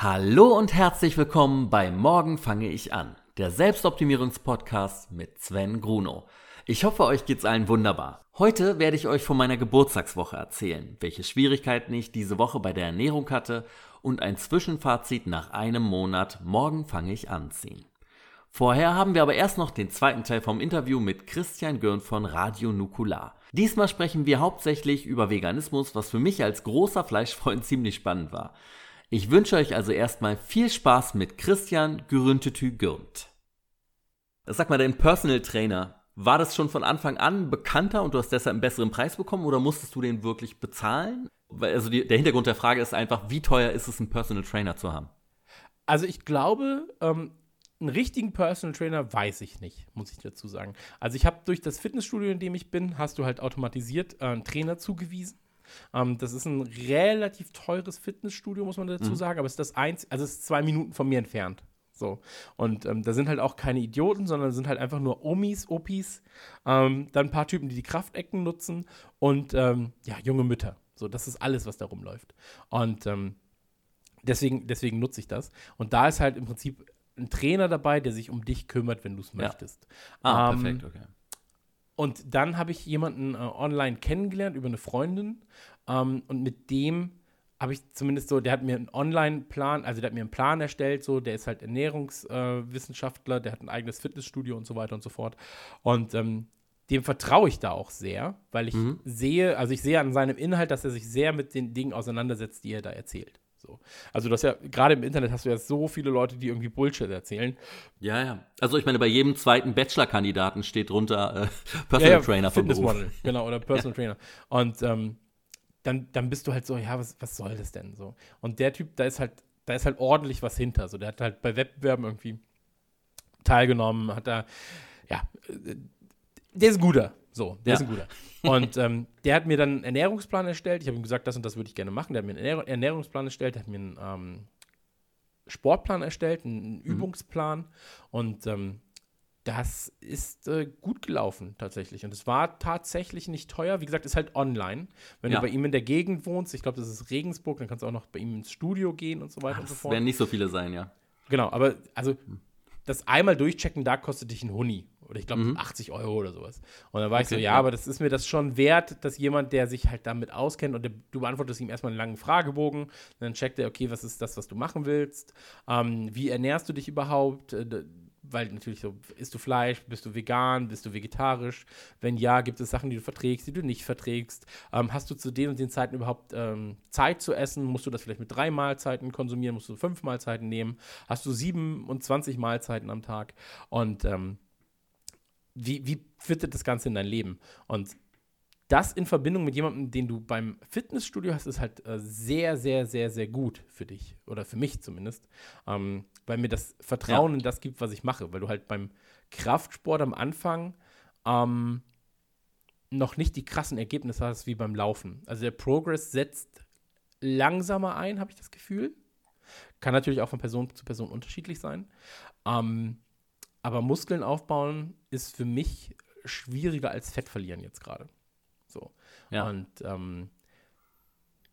Hallo und herzlich willkommen bei Morgen fange ich an, der Selbstoptimierungspodcast mit Sven Gruno. Ich hoffe, euch geht's allen wunderbar. Heute werde ich euch von meiner Geburtstagswoche erzählen, welche Schwierigkeiten ich diese Woche bei der Ernährung hatte und ein Zwischenfazit nach einem Monat Morgen fange ich an ziehen. Vorher haben wir aber erst noch den zweiten Teil vom Interview mit Christian Görn von Radio Nukular. Diesmal sprechen wir hauptsächlich über Veganismus, was für mich als großer Fleischfreund ziemlich spannend war. Ich wünsche euch also erstmal viel Spaß mit Christian Gürüntetü Gürnt. Sag mal, dein Personal Trainer, war das schon von Anfang an bekannter und du hast deshalb einen besseren Preis bekommen oder musstest du den wirklich bezahlen? Also die, der Hintergrund der Frage ist einfach, wie teuer ist es, einen Personal Trainer zu haben? Also ich glaube, ähm, einen richtigen Personal Trainer weiß ich nicht, muss ich dazu sagen. Also ich habe durch das Fitnessstudio, in dem ich bin, hast du halt automatisiert äh, einen Trainer zugewiesen. Ähm, das ist ein relativ teures Fitnessstudio, muss man dazu mhm. sagen, aber es ist das eins, also es ist zwei Minuten von mir entfernt. So. Und ähm, da sind halt auch keine Idioten, sondern sind halt einfach nur Omis, Opis, ähm, dann ein paar Typen, die die Kraftecken nutzen und ähm, ja, junge Mütter. So, das ist alles, was da rumläuft. Und ähm, deswegen, deswegen nutze ich das. Und da ist halt im Prinzip ein Trainer dabei, der sich um dich kümmert, wenn du es möchtest. Ah, ähm, perfekt, okay. Und dann habe ich jemanden äh, online kennengelernt über eine Freundin ähm, und mit dem habe ich zumindest so, der hat mir einen Online-Plan, also der hat mir einen Plan erstellt, so, der ist halt Ernährungswissenschaftler, äh, der hat ein eigenes Fitnessstudio und so weiter und so fort. Und ähm, dem vertraue ich da auch sehr, weil ich mhm. sehe, also ich sehe an seinem Inhalt, dass er sich sehr mit den Dingen auseinandersetzt, die er da erzählt. So. Also das ja, gerade im Internet hast du ja so viele Leute, die irgendwie Bullshit erzählen. Ja, ja. Also ich meine, bei jedem zweiten Bachelor-Kandidaten steht drunter äh, Personal ja, ja, Trainer vom Model, genau, oder Personal Trainer. Und ähm, dann, dann bist du halt so, ja, was, was soll das denn so? Und der Typ, da ist halt, da ist halt ordentlich was hinter. So, der hat halt bei Wettbewerben irgendwie teilgenommen, hat da, ja, äh, der ist ein guter. So, der ja. ist ein guter. Und ähm, der hat mir dann einen Ernährungsplan erstellt. Ich habe ihm gesagt, das und das würde ich gerne machen. Der hat mir einen Ernährungsplan erstellt, der hat mir einen ähm, Sportplan erstellt, einen mhm. Übungsplan. Und ähm, das ist äh, gut gelaufen tatsächlich. Und es war tatsächlich nicht teuer. Wie gesagt, ist halt online. Wenn ja. du bei ihm in der Gegend wohnst, ich glaube, das ist Regensburg, dann kannst du auch noch bei ihm ins Studio gehen und so weiter Ach, und so fort. werden nicht so viele sein, ja. Genau, aber also hm. das einmal durchchecken, da kostet dich ein Huni. Oder ich glaube mhm. 80 Euro oder sowas. Und dann war okay, ich so, ja, ja, aber das ist mir das schon wert, dass jemand, der sich halt damit auskennt und der, du beantwortest ihm erstmal einen langen Fragebogen, dann checkt er, okay, was ist das, was du machen willst? Ähm, wie ernährst du dich überhaupt? Äh, weil natürlich so, isst du Fleisch, bist du vegan, bist du vegetarisch? Wenn ja, gibt es Sachen, die du verträgst, die du nicht verträgst? Ähm, hast du zu den und den Zeiten überhaupt ähm, Zeit zu essen? Musst du das vielleicht mit drei Mahlzeiten konsumieren? Musst du fünf Mahlzeiten nehmen? Hast du 27 Mahlzeiten am Tag? Und ähm, wie, wie fittet das Ganze in dein Leben? Und das in Verbindung mit jemandem, den du beim Fitnessstudio hast, ist halt äh, sehr, sehr, sehr, sehr gut für dich. Oder für mich zumindest. Ähm, weil mir das Vertrauen ja. in das gibt, was ich mache. Weil du halt beim Kraftsport am Anfang ähm, noch nicht die krassen Ergebnisse hast wie beim Laufen. Also der Progress setzt langsamer ein, habe ich das Gefühl. Kann natürlich auch von Person zu Person unterschiedlich sein. Ähm, aber Muskeln aufbauen ist für mich schwieriger als Fett verlieren jetzt gerade. So. Ja. Und ähm,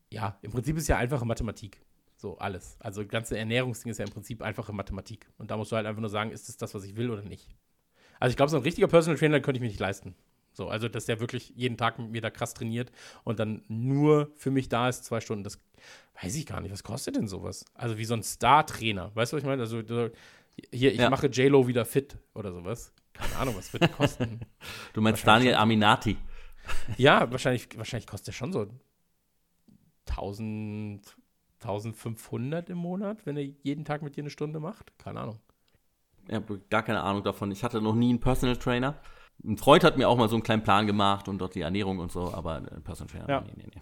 ja, im Prinzip ist ja einfache Mathematik. So, alles. Also, das ganze Ernährungsding ist ja im Prinzip einfache Mathematik. Und da musst du halt einfach nur sagen, ist es das, was ich will oder nicht. Also, ich glaube, so ein richtiger Personal Trainer könnte ich mir nicht leisten. So, also, dass der wirklich jeden Tag mit mir da krass trainiert und dann nur für mich da ist, zwei Stunden, das weiß ich gar nicht. Was kostet denn sowas? Also, wie so ein Star-Trainer. Weißt du, was ich meine? Also, hier, ich ja. mache JLo wieder fit oder sowas. Keine Ahnung, was wird das kosten? du meinst Daniel Aminati. Ja, wahrscheinlich, wahrscheinlich kostet der schon so 1000, 1500 im Monat, wenn er jeden Tag mit dir eine Stunde macht. Keine Ahnung. Ich habe gar keine Ahnung davon. Ich hatte noch nie einen Personal Trainer. Ein Freund hat mir auch mal so einen kleinen Plan gemacht und dort die Ernährung und so, aber ein Personal Trainer, ja. nee, nee, nee.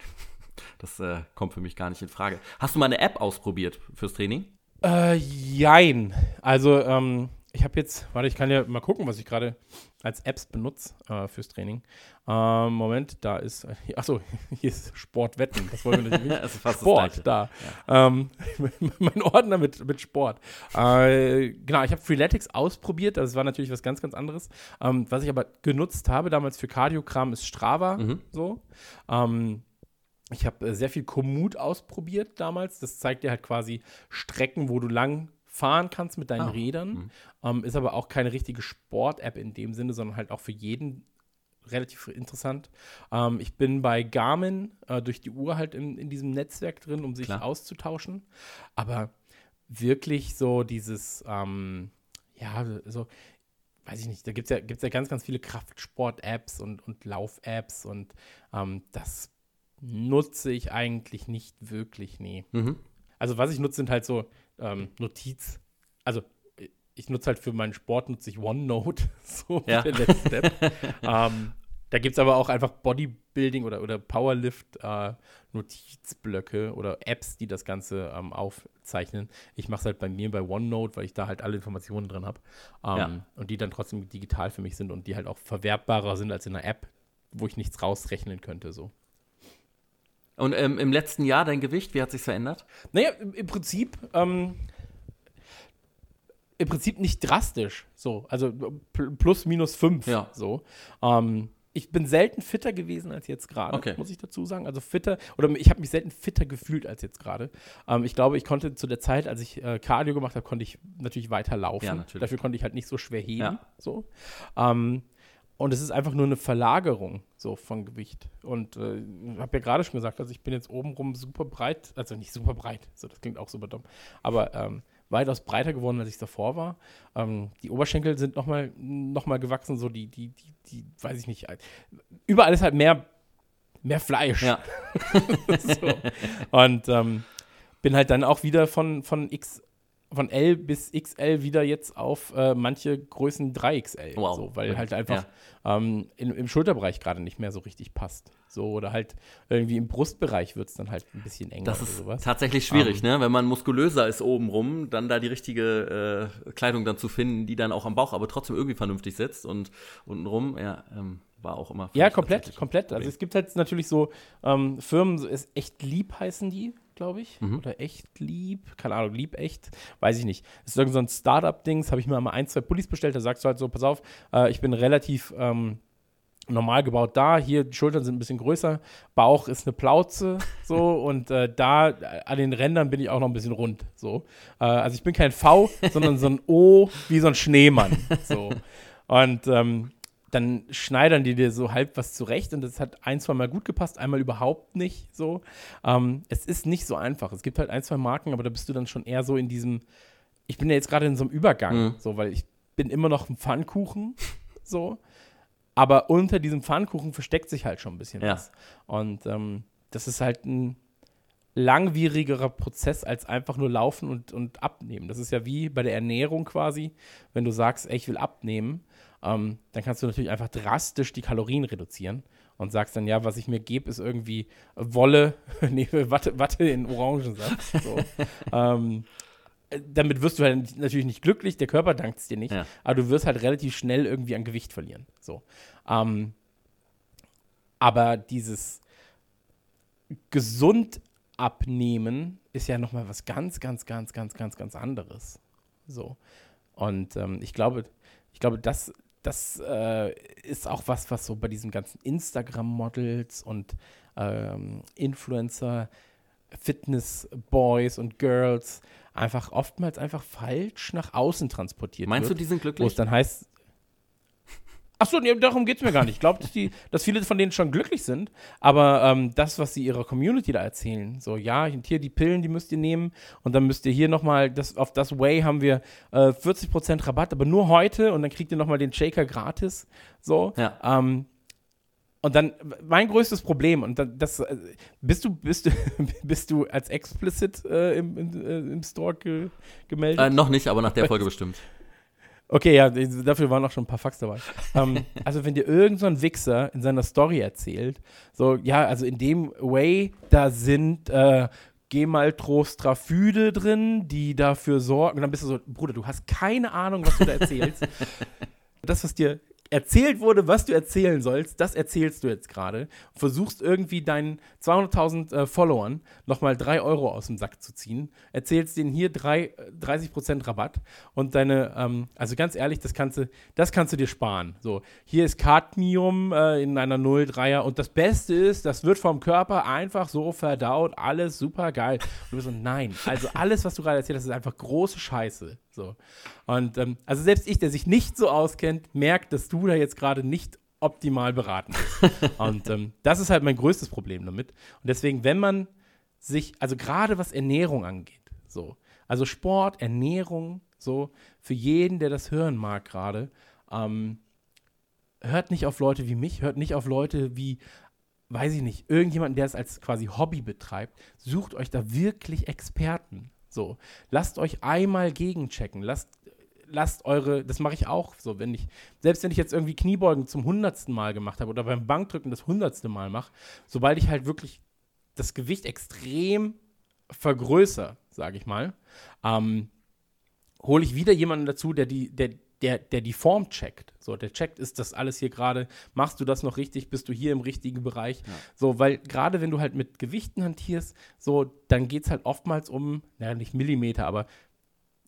Das äh, kommt für mich gar nicht in Frage. Hast du mal eine App ausprobiert fürs Training? Äh, jein. Also, ähm, ich habe jetzt, warte, ich kann ja mal gucken, was ich gerade als Apps benutze äh, fürs Training. Ähm, Moment, da ist, achso, hier ist Sportwetten, das wollen wir natürlich nicht. fast Sport, da. Ja. Ähm, mein Ordner mit, mit Sport. Äh, genau, ich habe Freeletics ausprobiert, das war natürlich was ganz, ganz anderes. Ähm, was ich aber genutzt habe damals für Kardiogramm ist Strava, mhm. so. Ähm, ich habe äh, sehr viel Komoot ausprobiert damals. Das zeigt dir halt quasi Strecken, wo du lang fahren kannst mit deinen ah. Rädern. Mhm. Ähm, ist aber auch keine richtige Sport-App in dem Sinne, sondern halt auch für jeden relativ interessant. Ähm, ich bin bei Garmin äh, durch die Uhr halt in, in diesem Netzwerk drin, um sich Klar. auszutauschen. Aber wirklich so dieses, ähm, ja, so, weiß ich nicht, da gibt es ja, gibt's ja ganz, ganz viele Kraftsport-Apps und, und Lauf-Apps und ähm, das nutze ich eigentlich nicht wirklich, nee. Mhm. Also was ich nutze, sind halt so ähm, Notiz, also ich nutze halt für meinen Sport nutze ich OneNote, so ja. der letzte Step. ähm, da gibt es aber auch einfach Bodybuilding oder, oder Powerlift-Notizblöcke äh, oder Apps, die das Ganze ähm, aufzeichnen. Ich mache es halt bei mir bei OneNote, weil ich da halt alle Informationen drin habe. Ähm, ja. Und die dann trotzdem digital für mich sind und die halt auch verwertbarer sind als in einer App, wo ich nichts rausrechnen könnte. So. Und ähm, im letzten Jahr dein Gewicht, wie hat sich verändert? Naja, im, Prinzip ähm, im Prinzip nicht drastisch. So, also plus minus fünf. Ja. So. Ähm, ich bin selten fitter gewesen als jetzt gerade, okay. muss ich dazu sagen. Also fitter, oder ich habe mich selten fitter gefühlt als jetzt gerade. Ähm, ich glaube, ich konnte zu der Zeit, als ich äh, Cardio gemacht habe, konnte ich natürlich weiter laufen. Ja, natürlich. Dafür konnte ich halt nicht so schwer heben. Ja. So. Ähm, und es ist einfach nur eine Verlagerung so von Gewicht. Und äh, habe ja gerade schon gesagt, also ich bin jetzt obenrum super breit, also nicht super breit, so das klingt auch super dumm, aber ähm, weitaus breiter geworden, als ich davor war. Ähm, die Oberschenkel sind nochmal noch mal gewachsen, so die, die, die, die, weiß ich nicht. Überall ist halt mehr, mehr Fleisch. Ja. so. Und ähm, bin halt dann auch wieder von, von X von L bis XL wieder jetzt auf äh, manche Größen 3XL. Wow. So, weil halt einfach ja. ähm, in, im Schulterbereich gerade nicht mehr so richtig passt. So, oder halt irgendwie im Brustbereich wird es dann halt ein bisschen enger. Das ist sowas. tatsächlich schwierig, um, ähm, ne? Wenn man muskulöser ist obenrum, dann da die richtige äh, Kleidung dann zu finden, die dann auch am Bauch aber trotzdem irgendwie vernünftig sitzt und untenrum, ja, ähm, war auch immer. Ja, komplett, komplett. Also es gibt halt natürlich so ähm, Firmen, so ist echt lieb heißen die, glaube ich. Mhm. Oder echt lieb. Keine Ahnung, lieb echt. Weiß ich nicht. Das ist irgend so ein Startup-Dings. Habe ich mir mal ein, zwei Pullis bestellt. Da sagst du halt so: Pass auf, äh, ich bin relativ. Ähm, normal gebaut da, hier die Schultern sind ein bisschen größer, Bauch ist eine Plauze so und äh, da äh, an den Rändern bin ich auch noch ein bisschen rund so. Äh, also ich bin kein V, sondern so ein O wie so ein Schneemann so. Und ähm, dann schneidern die dir so halb was zurecht und das hat ein, zwei Mal gut gepasst, einmal überhaupt nicht so. Ähm, es ist nicht so einfach. Es gibt halt ein, zwei Marken, aber da bist du dann schon eher so in diesem, ich bin ja jetzt gerade in so einem Übergang, mhm. so, weil ich bin immer noch ein Pfannkuchen, so. Aber unter diesem Pfannkuchen versteckt sich halt schon ein bisschen ja. was. Und ähm, das ist halt ein langwierigerer Prozess als einfach nur laufen und, und abnehmen. Das ist ja wie bei der Ernährung quasi, wenn du sagst, ey, ich will abnehmen, ähm, dann kannst du natürlich einfach drastisch die Kalorien reduzieren und sagst dann, ja, was ich mir gebe, ist irgendwie Wolle, nee, Watte, Watte in Orangensaft. So. ähm, damit wirst du halt natürlich nicht glücklich, der Körper dankt es dir nicht, ja. aber du wirst halt relativ schnell irgendwie an Gewicht verlieren. So. Ähm, aber dieses gesund abnehmen ist ja nochmal was ganz, ganz, ganz, ganz, ganz, ganz anderes. So. Und ähm, ich glaube, ich glaube, das, das äh, ist auch was, was so bei diesen ganzen Instagram-Models und ähm, Influencer, Fitness-Boys und Girls einfach oftmals einfach falsch nach außen transportiert Meinst wird. Meinst du, die sind glücklich? Wo es dann heißt, Achso, nee, darum geht es mir gar nicht. Ich glaube, dass, dass viele von denen schon glücklich sind, aber ähm, das, was sie ihrer Community da erzählen, so, ja, hier die Pillen, die müsst ihr nehmen und dann müsst ihr hier nochmal, auf das Way haben wir äh, 40% Rabatt, aber nur heute und dann kriegt ihr nochmal den Shaker gratis, so. Ja. Ähm, und dann, mein größtes Problem, und das, äh, bist du, bist du, bist du als explicit äh, im, im, äh, im, Store ge, gemeldet? Äh, noch nicht, aber nach der Folge bestimmt. Okay, ja, dafür waren auch schon ein paar Fax dabei. ähm, also, wenn dir irgendein so Wichser in seiner Story erzählt, so, ja, also in dem Way, da sind äh, Gemaltrostraphyde drin, die dafür sorgen, und dann bist du so, Bruder, du hast keine Ahnung, was du da erzählst. das, was dir erzählt wurde, was du erzählen sollst, das erzählst du jetzt gerade. Versuchst irgendwie deinen 200.000 äh, Followern nochmal 3 Euro aus dem Sack zu ziehen. Erzählst denen hier drei, 30% Rabatt und deine, ähm, also ganz ehrlich, das kannst du, das kannst du dir sparen. So, hier ist Cadmium äh, in einer 0,3er und das Beste ist, das wird vom Körper einfach so verdaut, alles super geil. Und du bist so, nein, also alles, was du gerade erzählt hast, ist einfach große Scheiße. So. Und ähm, also selbst ich, der sich nicht so auskennt, merkt, dass du da jetzt gerade nicht optimal beraten bist. und ähm, das ist halt mein größtes Problem damit. Und deswegen, wenn man sich, also gerade was Ernährung angeht, so, also Sport, Ernährung, so, für jeden, der das hören mag gerade, ähm, hört nicht auf Leute wie mich, hört nicht auf Leute wie, weiß ich nicht, irgendjemanden, der es als quasi Hobby betreibt. Sucht euch da wirklich Experten. So, lasst euch einmal gegenchecken. Lasst, lasst eure, das mache ich auch so, wenn ich, selbst wenn ich jetzt irgendwie Kniebeugen zum hundertsten Mal gemacht habe oder beim Bankdrücken das hundertste Mal mache, sobald ich halt wirklich das Gewicht extrem vergrößere, sage ich mal, ähm, hole ich wieder jemanden dazu, der die, der, der, der die Form checkt. So, der checkt, ist das alles hier gerade, machst du das noch richtig, bist du hier im richtigen Bereich? Ja. So, weil gerade wenn du halt mit Gewichten hantierst, so, dann geht es halt oftmals um, naja, nicht Millimeter, aber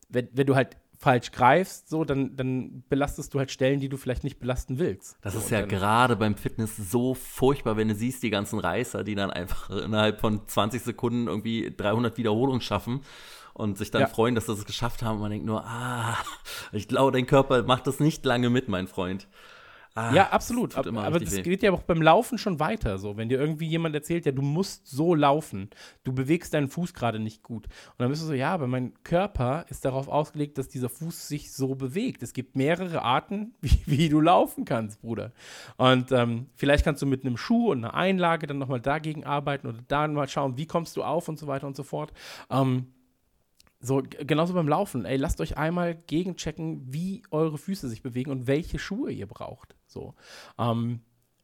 wenn, wenn du halt falsch greifst, so, dann, dann belastest du halt Stellen, die du vielleicht nicht belasten willst. Das so, ist ja gerade beim Fitness so furchtbar, wenn du siehst, die ganzen Reißer, die dann einfach innerhalb von 20 Sekunden irgendwie 300 Wiederholungen schaffen und sich dann ja. freuen, dass sie es geschafft haben. Und man denkt nur, ah, ich glaube, dein Körper macht das nicht lange mit, mein Freund. Ah, ja, absolut. Aber, aber das weh. geht ja auch beim Laufen schon weiter. So, wenn dir irgendwie jemand erzählt, ja, du musst so laufen, du bewegst deinen Fuß gerade nicht gut. Und dann bist du so, ja, aber mein Körper ist darauf ausgelegt, dass dieser Fuß sich so bewegt. Es gibt mehrere Arten, wie, wie du laufen kannst, Bruder. Und ähm, vielleicht kannst du mit einem Schuh und einer Einlage dann nochmal dagegen arbeiten oder da mal schauen, wie kommst du auf und so weiter und so fort. Ähm, so, genauso beim Laufen. Ey, lasst euch einmal gegenchecken, wie eure Füße sich bewegen und welche Schuhe ihr braucht. So. Ähm,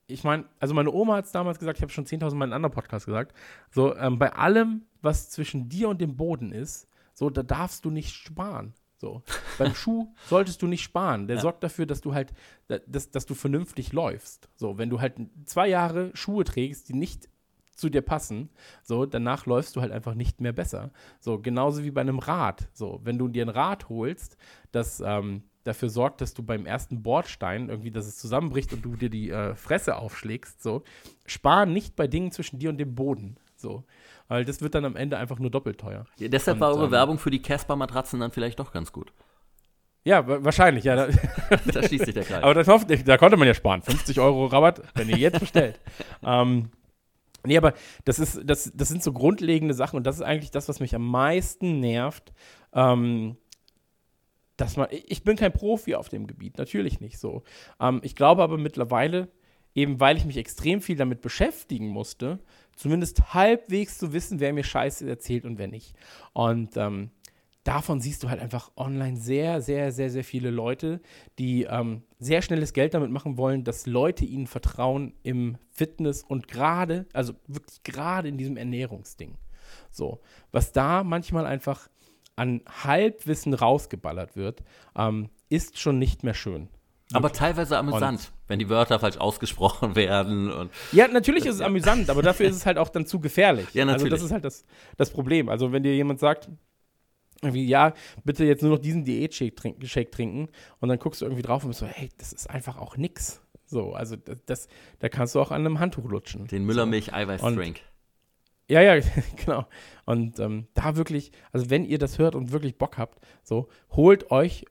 ich meine, also meine Oma hat es damals gesagt, ich habe schon 10.000 Mal in einem anderen Podcast gesagt, so, ähm, bei allem, was zwischen dir und dem Boden ist, so, da darfst du nicht sparen. So. Beim Schuh solltest du nicht sparen. Der ja. sorgt dafür, dass du halt, dass, dass du vernünftig läufst. So, wenn du halt zwei Jahre Schuhe trägst, die nicht zu dir passen, so, danach läufst du halt einfach nicht mehr besser. So, genauso wie bei einem Rad. So, wenn du dir ein Rad holst, das ähm, dafür sorgt, dass du beim ersten Bordstein irgendwie, dass es zusammenbricht und du dir die äh, Fresse aufschlägst, so, spar nicht bei Dingen zwischen dir und dem Boden. So. Weil das wird dann am Ende einfach nur doppelt teuer. Ja, deshalb und, war eure ähm, Werbung für die Casper-Matratzen dann vielleicht doch ganz gut. Ja, wahrscheinlich, ja. Da, da schließt sich der Kreis. Aber das, da konnte man ja sparen. 50 Euro Rabatt, wenn ihr jetzt bestellt. ähm, Nee, aber das ist, das, das sind so grundlegende Sachen und das ist eigentlich das, was mich am meisten nervt. Ähm, dass man, ich bin kein Profi auf dem Gebiet, natürlich nicht so. Ähm, ich glaube aber mittlerweile, eben weil ich mich extrem viel damit beschäftigen musste, zumindest halbwegs zu wissen, wer mir Scheiße erzählt und wer nicht. Und ähm, davon siehst du halt einfach online sehr, sehr, sehr, sehr viele Leute, die ähm, sehr schnelles Geld damit machen wollen, dass Leute ihnen vertrauen im Fitness und gerade, also wirklich gerade in diesem Ernährungsding. So, was da manchmal einfach an Halbwissen rausgeballert wird, ähm, ist schon nicht mehr schön. Aber teilweise amüsant, und, wenn die Wörter falsch ausgesprochen werden. Und ja, natürlich ist es amüsant, aber dafür ist es halt auch dann zu gefährlich. Ja, natürlich. Also das ist halt das, das Problem. Also wenn dir jemand sagt, irgendwie, ja, bitte jetzt nur noch diesen Diät-Shake trinken, trinken. Und dann guckst du irgendwie drauf und bist so, hey, das ist einfach auch nix. So, also das, das da kannst du auch an einem Handtuch lutschen. Den Müllermilch-Eiweiß-Drink. Ja, ja, genau. Und ähm, da wirklich, also wenn ihr das hört und wirklich Bock habt, so, holt euch.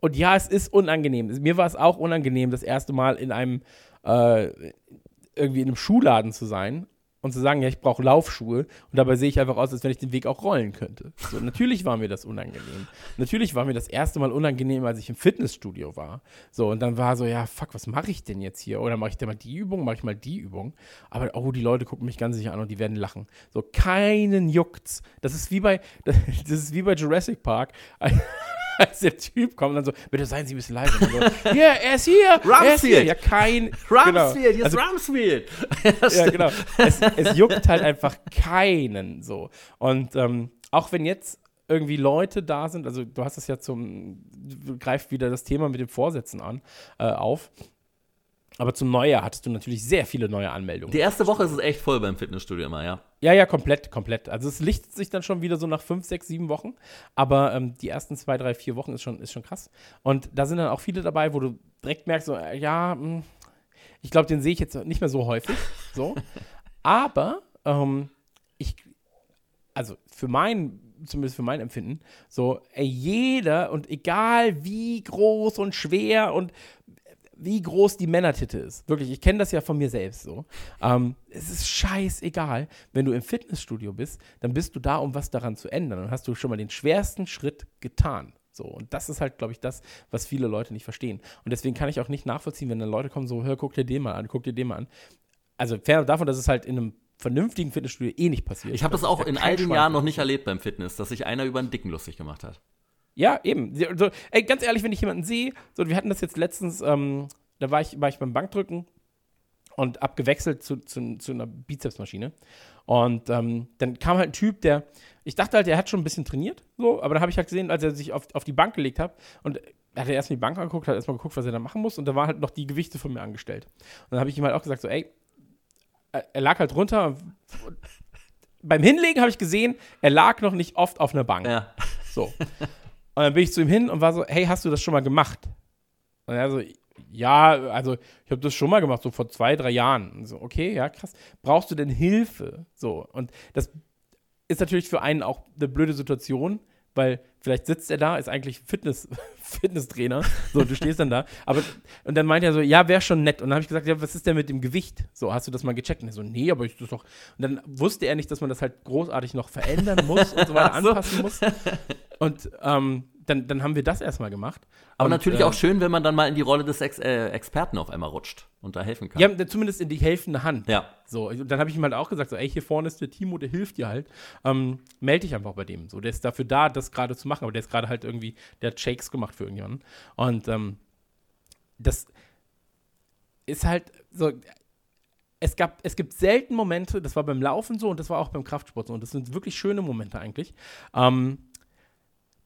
Und ja, es ist unangenehm. Mir war es auch unangenehm, das erste Mal in einem, äh, irgendwie in einem Schuhladen zu sein und zu sagen, ja, ich brauche Laufschuhe und dabei sehe ich einfach aus, als wenn ich den Weg auch rollen könnte. So, natürlich war mir das unangenehm. Natürlich war mir das erste Mal unangenehm, als ich im Fitnessstudio war. So, und dann war so, ja, fuck, was mache ich denn jetzt hier? Oder mache ich denn mal die Übung, mache ich mal die Übung? Aber, oh, die Leute gucken mich ganz sicher an und die werden lachen. So, keinen juckt's. Das ist wie bei, das ist wie bei Jurassic Park. als der Typ kommt und dann so, bitte seien Sie ein bisschen leiser. So, ja, er ist hier. Rumsfield. Ja, kein. Rumsfield, genau. hier ist also, Rumsfield. ja, genau. Es, es, juckt halt einfach keinen so. Und ähm, auch wenn jetzt irgendwie Leute da sind, also du hast es ja zum, du greifst wieder das Thema mit den Vorsätzen an, äh, auf. Aber zum Neujahr hattest du natürlich sehr viele neue Anmeldungen. Die erste Woche ist es echt voll beim Fitnessstudio immer, ja. Ja, ja, komplett, komplett. Also es lichtet sich dann schon wieder so nach fünf, sechs, sieben Wochen. Aber ähm, die ersten zwei, drei, vier Wochen ist schon, ist schon krass. Und da sind dann auch viele dabei, wo du direkt merkst, so, äh, ja, mh, hm, ich glaube, den sehe ich jetzt nicht mehr so häufig. So. Aber ähm, ich, also für mein, zumindest für mein Empfinden, so, ey, jeder und egal wie groß und schwer und wie groß die Männertitte ist. Wirklich, ich kenne das ja von mir selbst so. Ähm, es ist scheißegal. Wenn du im Fitnessstudio bist, dann bist du da, um was daran zu ändern. Dann hast du schon mal den schwersten Schritt getan. So, und das ist halt, glaube ich, das, was viele Leute nicht verstehen. Und deswegen kann ich auch nicht nachvollziehen, wenn dann Leute kommen, so, hör, guck dir den mal an, guck dir den mal an. Also fern davon, dass es halt in einem vernünftigen Fitnessstudio eh nicht passiert. Ich habe das auch in all den Jahren noch nicht erlebt beim Fitness, dass sich einer über einen Dicken lustig gemacht hat. Ja, eben. So, ey, ganz ehrlich, wenn ich jemanden sehe, so, wir hatten das jetzt letztens, ähm, da war ich, war ich beim Bankdrücken und abgewechselt zu, zu, zu einer Bizepsmaschine. Und ähm, dann kam halt ein Typ, der, ich dachte halt, er hat schon ein bisschen trainiert, so, aber dann habe ich halt gesehen, als er sich auf, auf die Bank gelegt hat und er hat erst die Bank angeguckt, hat erstmal geguckt, was er da machen muss und da waren halt noch die Gewichte von mir angestellt. Und dann habe ich ihm halt auch gesagt, so, ey, er lag halt runter. Beim Hinlegen habe ich gesehen, er lag noch nicht oft auf einer Bank. Ja. So. Und dann bin ich zu ihm hin und war so, hey, hast du das schon mal gemacht? Und er so, ja, also ich habe das schon mal gemacht, so vor zwei, drei Jahren. Und so, okay, ja, krass. Brauchst du denn Hilfe? So, und das ist natürlich für einen auch eine blöde Situation, weil vielleicht sitzt er da, ist eigentlich Fitness, Fitnesstrainer. So, du stehst dann da. Aber, und dann meint er so, ja, wäre schon nett. Und dann habe ich gesagt, ja, was ist denn mit dem Gewicht? So, hast du das mal gecheckt? Und er so, nee, aber ich das doch. Und dann wusste er nicht, dass man das halt großartig noch verändern muss und so weiter anpassen muss. Und ähm, dann, dann haben wir das erstmal gemacht. Aber und, natürlich äh, auch schön, wenn man dann mal in die Rolle des Ex äh, Experten auf einmal rutscht und da helfen kann. Ja, zumindest in die helfende Hand. Ja. So, dann habe ich ihm halt auch gesagt, so, ey, hier vorne ist der Timo, der hilft dir halt. Ähm, melde dich einfach bei dem. So, der ist dafür da, das gerade zu machen, aber der ist gerade halt irgendwie, der hat Shakes gemacht für irgendjemanden. Und ähm, das ist halt so, es, gab, es gibt selten Momente, das war beim Laufen so und das war auch beim Kraftsport so. Und das sind wirklich schöne Momente eigentlich. Ähm,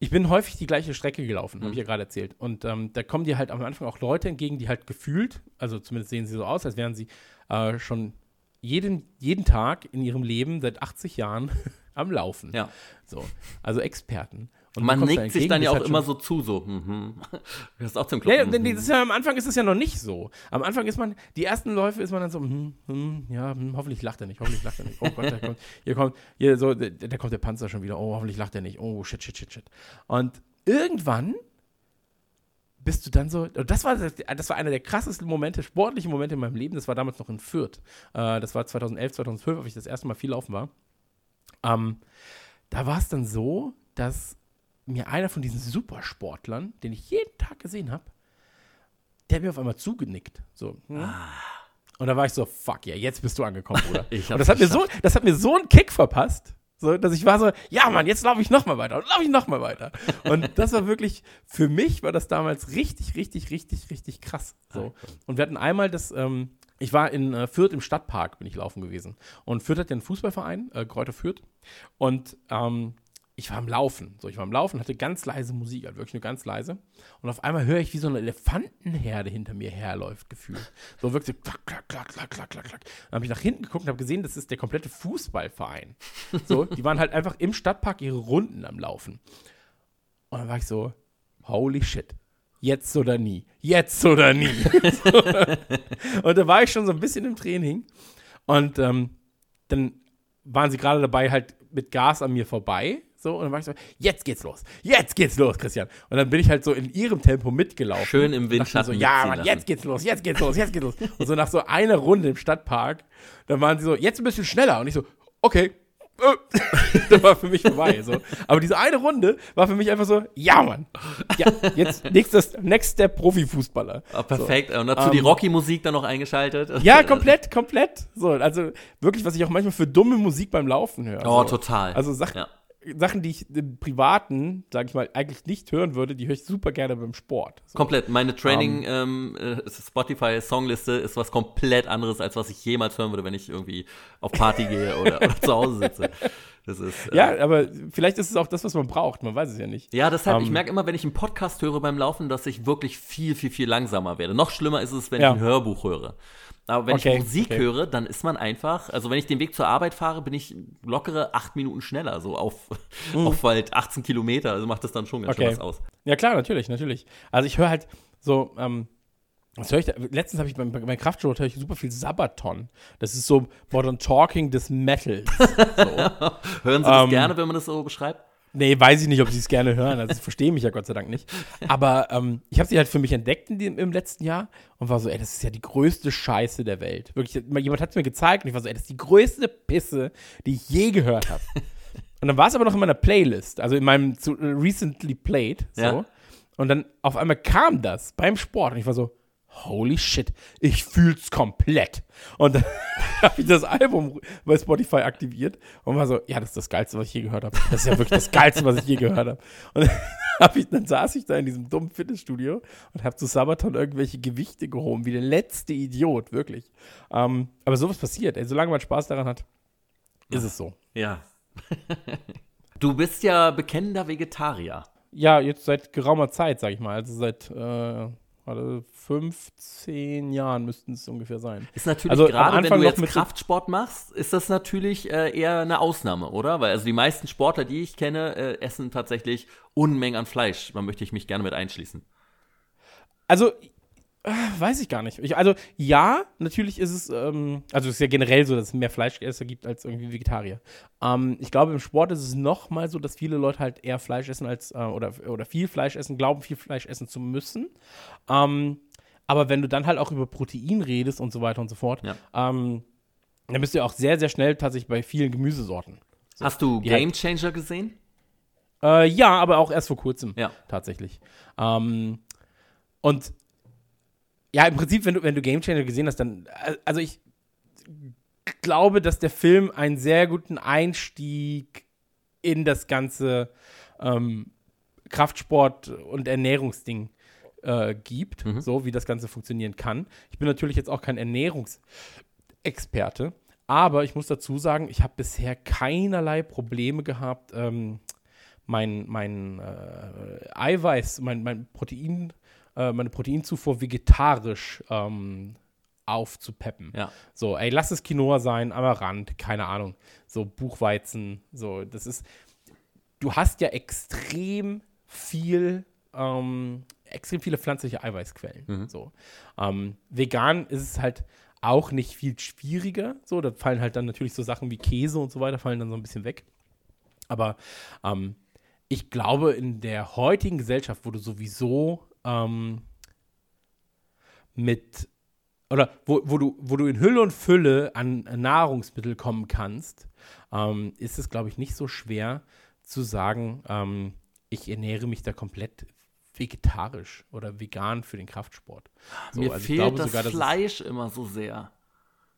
ich bin häufig die gleiche Strecke gelaufen, mhm. habe ich ja gerade erzählt. Und ähm, da kommen dir halt am Anfang auch Leute entgegen, die halt gefühlt, also zumindest sehen sie so aus, als wären sie äh, schon jeden, jeden Tag in ihrem Leben seit 80 Jahren am Laufen. Ja. So, also Experten. Und man nickt sich dann ja auch immer so zu, so, mhm. Du hast auch zum. Ja, denn das ja, am Anfang ist es ja noch nicht so. Am Anfang ist man, die ersten Läufe ist man dann so, hm, hm, ja, hm, hoffentlich lacht er nicht, hoffentlich lacht er nicht. Oh Gott, da kommt, hier kommt, hier so, da kommt der Panzer schon wieder, oh, hoffentlich lacht er nicht, oh, shit, shit, shit, shit. Und irgendwann bist du dann so, das war, das war einer der krassesten Momente, sportlichen Momente in meinem Leben, das war damals noch in Fürth. Äh, das war 2011, 2012, als ich das erste Mal viel laufen war. Ähm, da war es dann so, dass mir einer von diesen Supersportlern, den ich jeden Tag gesehen habe, der hat mir auf einmal zugenickt. So. Hm? Ah. Und da war ich so, fuck ja, jetzt bist du angekommen, Bruder. und das hat, mir so, das hat mir so einen Kick verpasst, so, dass ich war so, ja Mann, jetzt laufe ich noch mal weiter und laufe ich noch mal weiter. Und das war wirklich, für mich war das damals richtig, richtig, richtig, richtig krass. So. Ah, und wir hatten einmal das, ähm, ich war in äh, Fürth im Stadtpark, bin ich laufen gewesen. Und Fürth hat ja einen Fußballverein, äh, Kräuter Fürth. Und ähm, ich war am Laufen. So, ich war am Laufen, hatte ganz leise Musik, halt wirklich nur ganz leise. Und auf einmal höre ich, wie so eine Elefantenherde hinter mir herläuft, gefühlt. So wirklich so klack, klack, klack, klack, klack, klack, klack. Dann habe ich nach hinten geguckt und habe gesehen, das ist der komplette Fußballverein. So, die waren halt einfach im Stadtpark ihre Runden am Laufen. Und dann war ich so, holy shit. Jetzt oder nie. Jetzt oder nie. und da war ich schon so ein bisschen im Training. Und ähm, dann waren sie gerade dabei, halt mit Gas an mir vorbei so, und dann war ich so, jetzt geht's los. Jetzt geht's los, Christian. Und dann bin ich halt so in ihrem Tempo mitgelaufen. Schön im Windschatten. So, ja, Mann, jetzt geht's los, jetzt geht's los, jetzt geht's los. Und so nach so einer Runde im Stadtpark, dann waren sie so, jetzt ein bisschen schneller. Und ich so, okay. das war für mich vorbei. So. Aber diese eine Runde war für mich einfach so, ja, Mann. Ja, jetzt nächstes, next Step Profifußballer. Oh, perfekt. So. Und dazu um, die ähm, Rocky-Musik dann noch eingeschaltet. Ja, komplett, komplett. So, also wirklich, was ich auch manchmal für dumme Musik beim Laufen höre. Oh, so. total. Also Sachen, ja. Sachen, die ich im Privaten, sage ich mal, eigentlich nicht hören würde, die höre ich super gerne beim Sport. So. Komplett. Meine Training um, ähm, ähm äh, Spotify Songliste ist was komplett anderes, als was ich jemals hören würde, wenn ich irgendwie auf Party gehe oder, oder zu Hause sitze. Das ist, äh, ja, aber vielleicht ist es auch das, was man braucht. Man weiß es ja nicht. Ja, deshalb, um, ich ähm, merke immer, wenn ich einen Podcast höre beim Laufen, dass ich wirklich viel, viel, viel langsamer werde. Noch schlimmer ist es, wenn ja. ich ein Hörbuch höre. Aber wenn okay, ich Musik okay. höre, dann ist man einfach, also wenn ich den Weg zur Arbeit fahre, bin ich lockere acht Minuten schneller, so auf, mhm. auf halt 18 Kilometer. Also macht das dann schon ganz okay. schön was aus. Ja, klar, natürlich, natürlich. Also ich höre halt so, ähm, was höre ich da? Letztens habe ich beim, beim Kraftsport höre ich super viel Sabaton. Das ist so Modern Talking des Metals. So. Hören Sie das ähm, gerne, wenn man das so beschreibt? Nee, weiß ich nicht, ob sie es gerne hören. Also, sie verstehen mich ja Gott sei Dank nicht. Aber ähm, ich habe sie halt für mich entdeckt in dem, im letzten Jahr und war so, ey, das ist ja die größte Scheiße der Welt. Wirklich, jemand hat es mir gezeigt und ich war so, ey, das ist die größte Pisse, die ich je gehört habe. und dann war es aber noch in meiner Playlist, also in meinem zu, uh, Recently Played. So. Ja. Und dann auf einmal kam das beim Sport und ich war so, holy shit, ich fühl's komplett. Und dann habe ich das Album bei Spotify aktiviert und war so, ja, das ist das Geilste, was ich je gehört habe. Das ist ja wirklich das Geilste, was ich je gehört habe. Und dann, ich, dann saß ich da in diesem dummen Fitnessstudio und habe zu Sabaton irgendwelche Gewichte gehoben, wie der letzte Idiot, wirklich. Ähm, aber sowas passiert, ey, solange man Spaß daran hat, ist es so. Ja. du bist ja bekennender Vegetarier. Ja, jetzt seit geraumer Zeit, sag ich mal. Also seit äh, also 15 Jahren müssten es ungefähr sein. Ist natürlich also gerade, wenn du jetzt Kraftsport machst, ist das natürlich äh, eher eine Ausnahme, oder? Weil also die meisten Sportler, die ich kenne, äh, essen tatsächlich Unmengen an Fleisch. Da möchte ich mich gerne mit einschließen. Also weiß ich gar nicht. Ich, also, ja, natürlich ist es, ähm, also es ist ja generell so, dass es mehr Fleischesser gibt als irgendwie Vegetarier. Ähm, ich glaube, im Sport ist es noch mal so, dass viele Leute halt eher Fleisch essen als, äh, oder, oder viel Fleisch essen, glauben, viel Fleisch essen zu müssen. Ähm, aber wenn du dann halt auch über Protein redest und so weiter und so fort, ja. ähm, dann bist du ja auch sehr, sehr schnell tatsächlich bei vielen Gemüsesorten. So, Hast du Game Changer halt, gesehen? Äh, ja, aber auch erst vor kurzem. Ja. Tatsächlich. Ähm, und ja, im Prinzip, wenn du, wenn du Game Changer gesehen hast, dann, also ich glaube, dass der Film einen sehr guten Einstieg in das ganze ähm, Kraftsport- und Ernährungsding äh, gibt, mhm. so wie das Ganze funktionieren kann. Ich bin natürlich jetzt auch kein Ernährungsexperte, aber ich muss dazu sagen, ich habe bisher keinerlei Probleme gehabt, ähm, mein, mein äh, Eiweiß, mein, mein Protein äh, meine Proteinzufuhr vegetarisch ähm, aufzupeppen. Ja. So, ey, lass es Quinoa sein, Amaranth, keine Ahnung. So Buchweizen, so, das ist. Du hast ja extrem viel, ähm, extrem viele pflanzliche Eiweißquellen. Mhm. So. Ähm, vegan ist es halt auch nicht viel schwieriger. So, da fallen halt dann natürlich so Sachen wie Käse und so weiter, fallen dann so ein bisschen weg. Aber ähm, ich glaube, in der heutigen Gesellschaft, wo du sowieso ähm, mit oder wo, wo, du, wo du in Hülle und Fülle an Nahrungsmittel kommen kannst, ähm, ist es, glaube ich, nicht so schwer zu sagen, ähm, ich ernähre mich da komplett vegetarisch oder vegan für den Kraftsport. So, Mir also fehlt glaube, das sogar, Fleisch immer so sehr.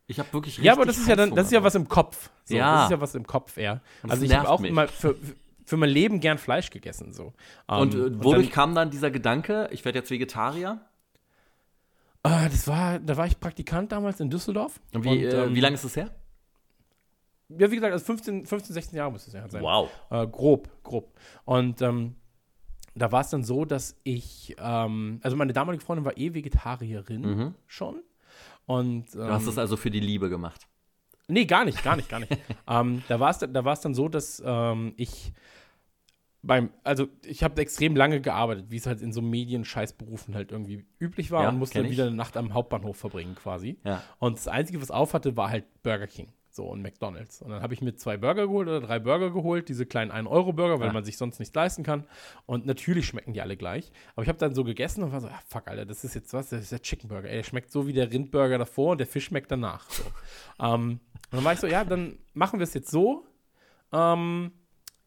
Ich habe wirklich Ja, aber das ist ja dann, das ist ja was im Kopf. So, ja. Das ist ja was im Kopf eher. Also ich habe auch mich. immer für, für mein Leben gern Fleisch gegessen. So. Und ähm, äh, wodurch und dann, kam dann dieser Gedanke, ich werde jetzt Vegetarier? Äh, das war, da war ich Praktikant damals in Düsseldorf. Und wie, und, äh, ähm, wie lange ist das her? Ja, wie gesagt, also 15, 15 16 Jahre muss es ja sein. Wow. Äh, grob, grob. Und ähm, da war es dann so, dass ich, ähm, also meine damalige Freundin war eh Vegetarierin mhm. schon. Und, du hast es ähm, also für die Liebe gemacht. Nee, gar nicht, gar nicht, gar nicht. ähm, da war es da dann so, dass ähm, ich beim, also ich habe extrem lange gearbeitet, wie es halt in so Medien-Scheißberufen halt irgendwie üblich war ja, und musste dann wieder eine Nacht am Hauptbahnhof verbringen quasi. Ja. Und das Einzige, was auf hatte, war halt Burger King. So, und McDonalds. Und dann habe ich mir zwei Burger geholt oder drei Burger geholt, diese kleinen 1-Euro-Burger, weil ja. man sich sonst nichts leisten kann. Und natürlich schmecken die alle gleich. Aber ich habe dann so gegessen und war so, ah, fuck, Alter, das ist jetzt was, das ist der Chicken Burger. Ey, der schmeckt so wie der Rindburger davor und der Fisch schmeckt danach. So. ähm, und dann war ich so, ja, dann machen wir es jetzt so. Ähm,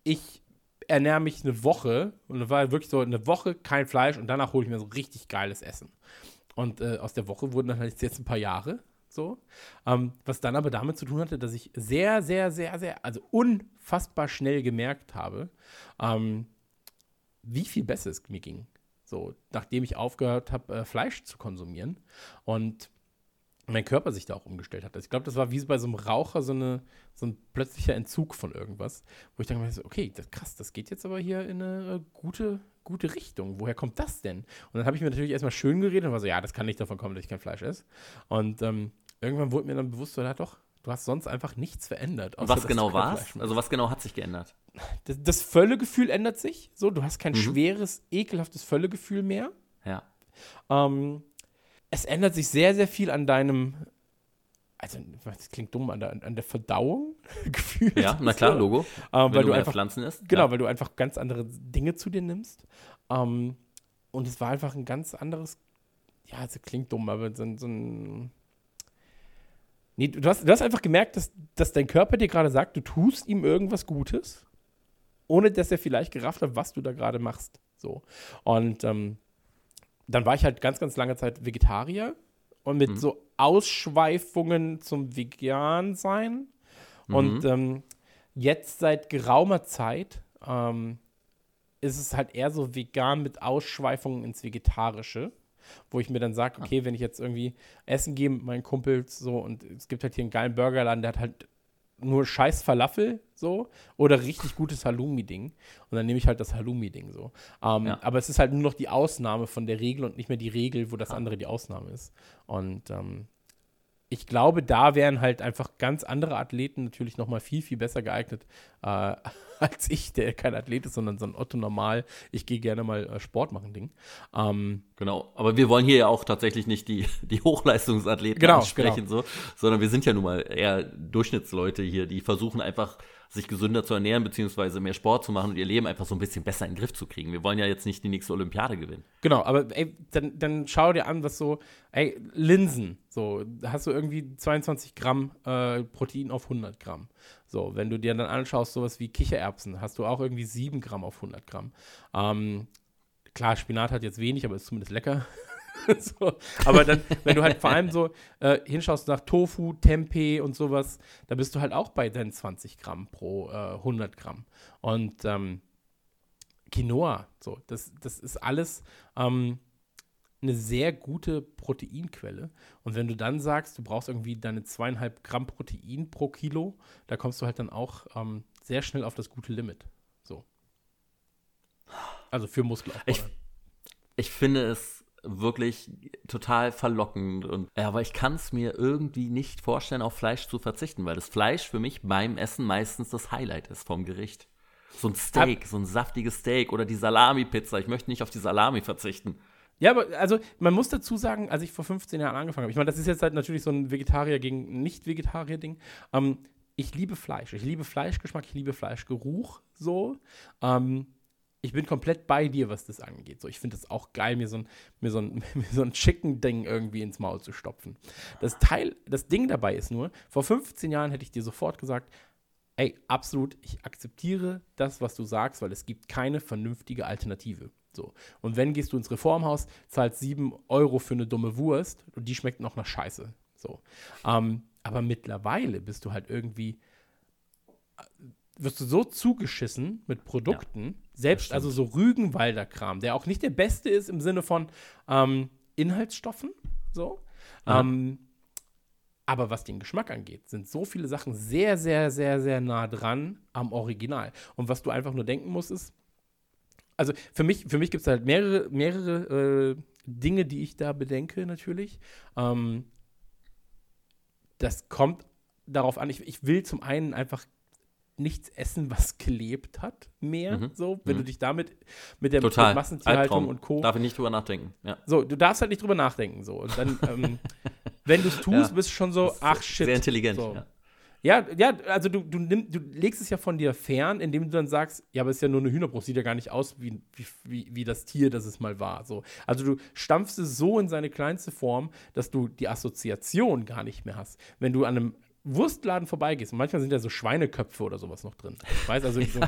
ich ernähre mich eine Woche und dann war wirklich so eine Woche kein Fleisch und danach hole ich mir so richtig geiles Essen. Und äh, aus der Woche wurden dann halt jetzt ein paar Jahre. So. Ähm, was dann aber damit zu tun hatte, dass ich sehr, sehr, sehr, sehr, also unfassbar schnell gemerkt habe, ähm, wie viel besser es mir ging. So, nachdem ich aufgehört habe, äh, Fleisch zu konsumieren. Und mein Körper sich da auch umgestellt hat. Also ich glaube, das war wie bei so einem Raucher so, eine, so ein plötzlicher Entzug von irgendwas, wo ich dann so, okay, das, krass, das geht jetzt aber hier in eine gute, gute Richtung. Woher kommt das denn? Und dann habe ich mir natürlich erstmal schön geredet und war so, ja, das kann nicht davon kommen, dass ich kein Fleisch esse. Und ähm, irgendwann wurde mir dann bewusst, so, ja doch, du hast sonst einfach nichts verändert. Außer, was genau war es? Also was genau hat sich geändert? Das, das Völlegefühl ändert sich. So, du hast kein mhm. schweres, ekelhaftes Völlegefühl mehr. Ja. Ähm, es ändert sich sehr, sehr viel an deinem, also das klingt dumm, an der, an der Verdauung gefühlt. Ja, na klar, Logo. Ähm, weil du, einfach Pflanzen isst. Genau, ja. weil du einfach ganz andere Dinge zu dir nimmst. Ähm, und es war einfach ein ganz anderes, ja, es klingt dumm, aber so, so ein. Nee, du hast, du hast einfach gemerkt, dass, dass dein Körper dir gerade sagt, du tust ihm irgendwas Gutes, ohne dass er vielleicht gerafft hat, was du da gerade machst. So. Und ähm, dann war ich halt ganz, ganz lange Zeit Vegetarier und mit mhm. so Ausschweifungen zum Vegan-Sein. Mhm. Und ähm, jetzt seit geraumer Zeit ähm, ist es halt eher so vegan mit Ausschweifungen ins Vegetarische, wo ich mir dann sage, okay, wenn ich jetzt irgendwie essen gehe mit meinen Kumpels so und es gibt halt hier einen geilen Burgerladen, der hat halt nur scheiß Falafel so oder richtig gutes Halloumi-Ding. Und dann nehme ich halt das Halloumi-Ding so. Ähm, ja. Aber es ist halt nur noch die Ausnahme von der Regel und nicht mehr die Regel, wo das andere die Ausnahme ist. Und ähm, ich glaube, da wären halt einfach ganz andere Athleten natürlich noch mal viel, viel besser geeignet äh, als ich, der kein Athlet ist, sondern so ein Otto normal, ich gehe gerne mal äh, Sport machen Ding. Ähm, genau, aber wir wollen hier ja auch tatsächlich nicht die, die Hochleistungsathleten genau, ansprechen, genau. So, sondern wir sind ja nun mal eher Durchschnittsleute hier, die versuchen einfach sich gesünder zu ernähren, beziehungsweise mehr Sport zu machen und ihr Leben einfach so ein bisschen besser in den Griff zu kriegen. Wir wollen ja jetzt nicht die nächste Olympiade gewinnen. Genau, aber ey, dann, dann schau dir an, was so, ey, Linsen, so, hast du irgendwie 22 Gramm äh, Protein auf 100 Gramm. So, wenn du dir dann anschaust, sowas wie Kichererbsen, hast du auch irgendwie 7 Gramm auf 100 Gramm. Ähm, klar, Spinat hat jetzt wenig, aber ist zumindest lecker. so. Aber dann, wenn du halt vor allem so äh, hinschaust nach Tofu, Tempeh und sowas, da bist du halt auch bei deinen 20 Gramm pro äh, 100 Gramm. Und ähm, Quinoa, so, das, das ist alles ähm, eine sehr gute Proteinquelle. Und wenn du dann sagst, du brauchst irgendwie deine zweieinhalb Gramm Protein pro Kilo, da kommst du halt dann auch ähm, sehr schnell auf das gute Limit. So. Also für Muskelaufbau. Ich, ich finde es wirklich total verlockend. Und, ja, aber ich kann es mir irgendwie nicht vorstellen, auf Fleisch zu verzichten, weil das Fleisch für mich beim Essen meistens das Highlight ist vom Gericht. So ein Steak, Ab so ein saftiges Steak oder die Salami-Pizza. Ich möchte nicht auf die Salami verzichten. Ja, aber also man muss dazu sagen, als ich vor 15 Jahren angefangen habe, ich meine, das ist jetzt halt natürlich so ein Vegetarier gegen Nicht-Vegetarier-Ding. Ähm, ich liebe Fleisch. Ich liebe Fleischgeschmack, ich liebe Fleischgeruch so. Ähm, ich bin komplett bei dir, was das angeht. So, ich finde es auch geil, mir so ein, mir so ein, mir so ein Chicken-Ding irgendwie ins Maul zu stopfen. Das Teil, das Ding dabei ist nur, vor 15 Jahren hätte ich dir sofort gesagt, ey, absolut, ich akzeptiere das, was du sagst, weil es gibt keine vernünftige Alternative. So. Und wenn gehst du ins Reformhaus, zahlst 7 Euro für eine dumme Wurst und die schmeckt noch nach Scheiße. So. Ähm, aber mittlerweile bist du halt irgendwie, wirst du so zugeschissen mit Produkten, ja, selbst also so Rügenwalder Kram, der auch nicht der beste ist im Sinne von ähm, Inhaltsstoffen, so. Ähm, aber was den Geschmack angeht, sind so viele Sachen sehr, sehr, sehr, sehr nah dran am Original. Und was du einfach nur denken musst, ist, also für mich, für mich gibt es halt mehrere, mehrere äh, Dinge, die ich da bedenke, natürlich. Ähm, das kommt darauf an, ich, ich will zum einen einfach nichts essen, was gelebt hat, mehr. Mhm. So, wenn mhm. du dich damit mit der Total. Mit Massentierhaltung Albtraum. und Co. Darf ich nicht drüber nachdenken. Ja. So, du darfst halt nicht drüber nachdenken. So. Und dann, ähm, wenn du es tust, ja. bist du schon so, ach shit. Sehr intelligent. So. Ja. Ja, ja, also du, du, nimm, du legst es ja von dir fern, indem du dann sagst, ja, aber es ist ja nur eine Hühnerbrust, sieht ja gar nicht aus wie, wie, wie das Tier, das es mal war. So. Also du stampfst es so in seine kleinste Form, dass du die Assoziation gar nicht mehr hast. Wenn du an einem Wurstladen vorbeigehst, und manchmal sind ja so Schweineköpfe oder sowas noch drin. Ich weiß, also, so,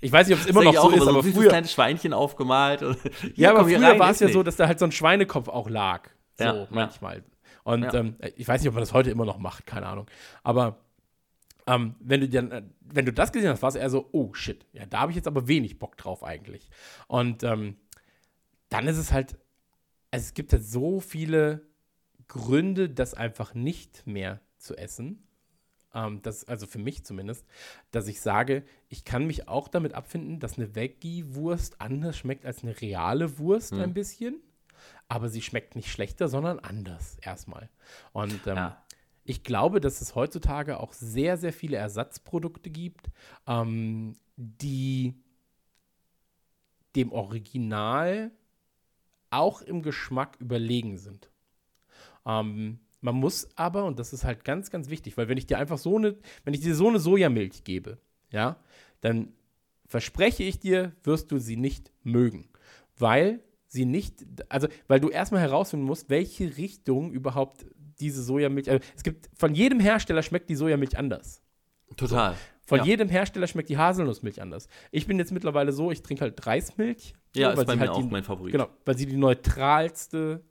ich weiß nicht, ob es immer noch so ist, aber so früher. kleine Schweinchen aufgemalt. ja, aber früher war es ja so, dass da halt so ein Schweinekopf auch lag. So, ja, manchmal. Ja. Und ja. ähm, ich weiß nicht, ob man das heute immer noch macht, keine Ahnung. Aber ähm, wenn du dann, wenn du das gesehen hast, war es eher so, oh shit, ja, da habe ich jetzt aber wenig Bock drauf eigentlich. Und ähm, dann ist es halt, also es gibt halt so viele Gründe, das einfach nicht mehr zu essen. Ähm, das, also für mich zumindest, dass ich sage, ich kann mich auch damit abfinden, dass eine Veggie-Wurst anders schmeckt als eine reale Wurst Hm. ein bisschen. Aber sie schmeckt nicht schlechter, sondern anders erstmal. Und ähm, Ja. ich glaube, dass es heutzutage auch sehr, sehr viele Ersatzprodukte gibt, ähm, die dem Original auch im Geschmack überlegen sind. Ähm, man muss aber, und das ist halt ganz, ganz wichtig, weil wenn ich dir einfach so eine, wenn ich dir so eine Sojamilch gebe, ja, dann verspreche ich dir, wirst du sie nicht mögen. Weil sie nicht, also, weil du erstmal herausfinden musst, welche Richtung überhaupt diese Sojamilch, also es gibt, von jedem Hersteller schmeckt die Sojamilch anders. Total. Von Ja. jedem Hersteller schmeckt die Haselnussmilch anders. Ich bin jetzt mittlerweile so, ich trinke halt Reismilch. Ja, so, ist bei sie mir halt auch die, mein Favorit. Genau, weil sie die neutralste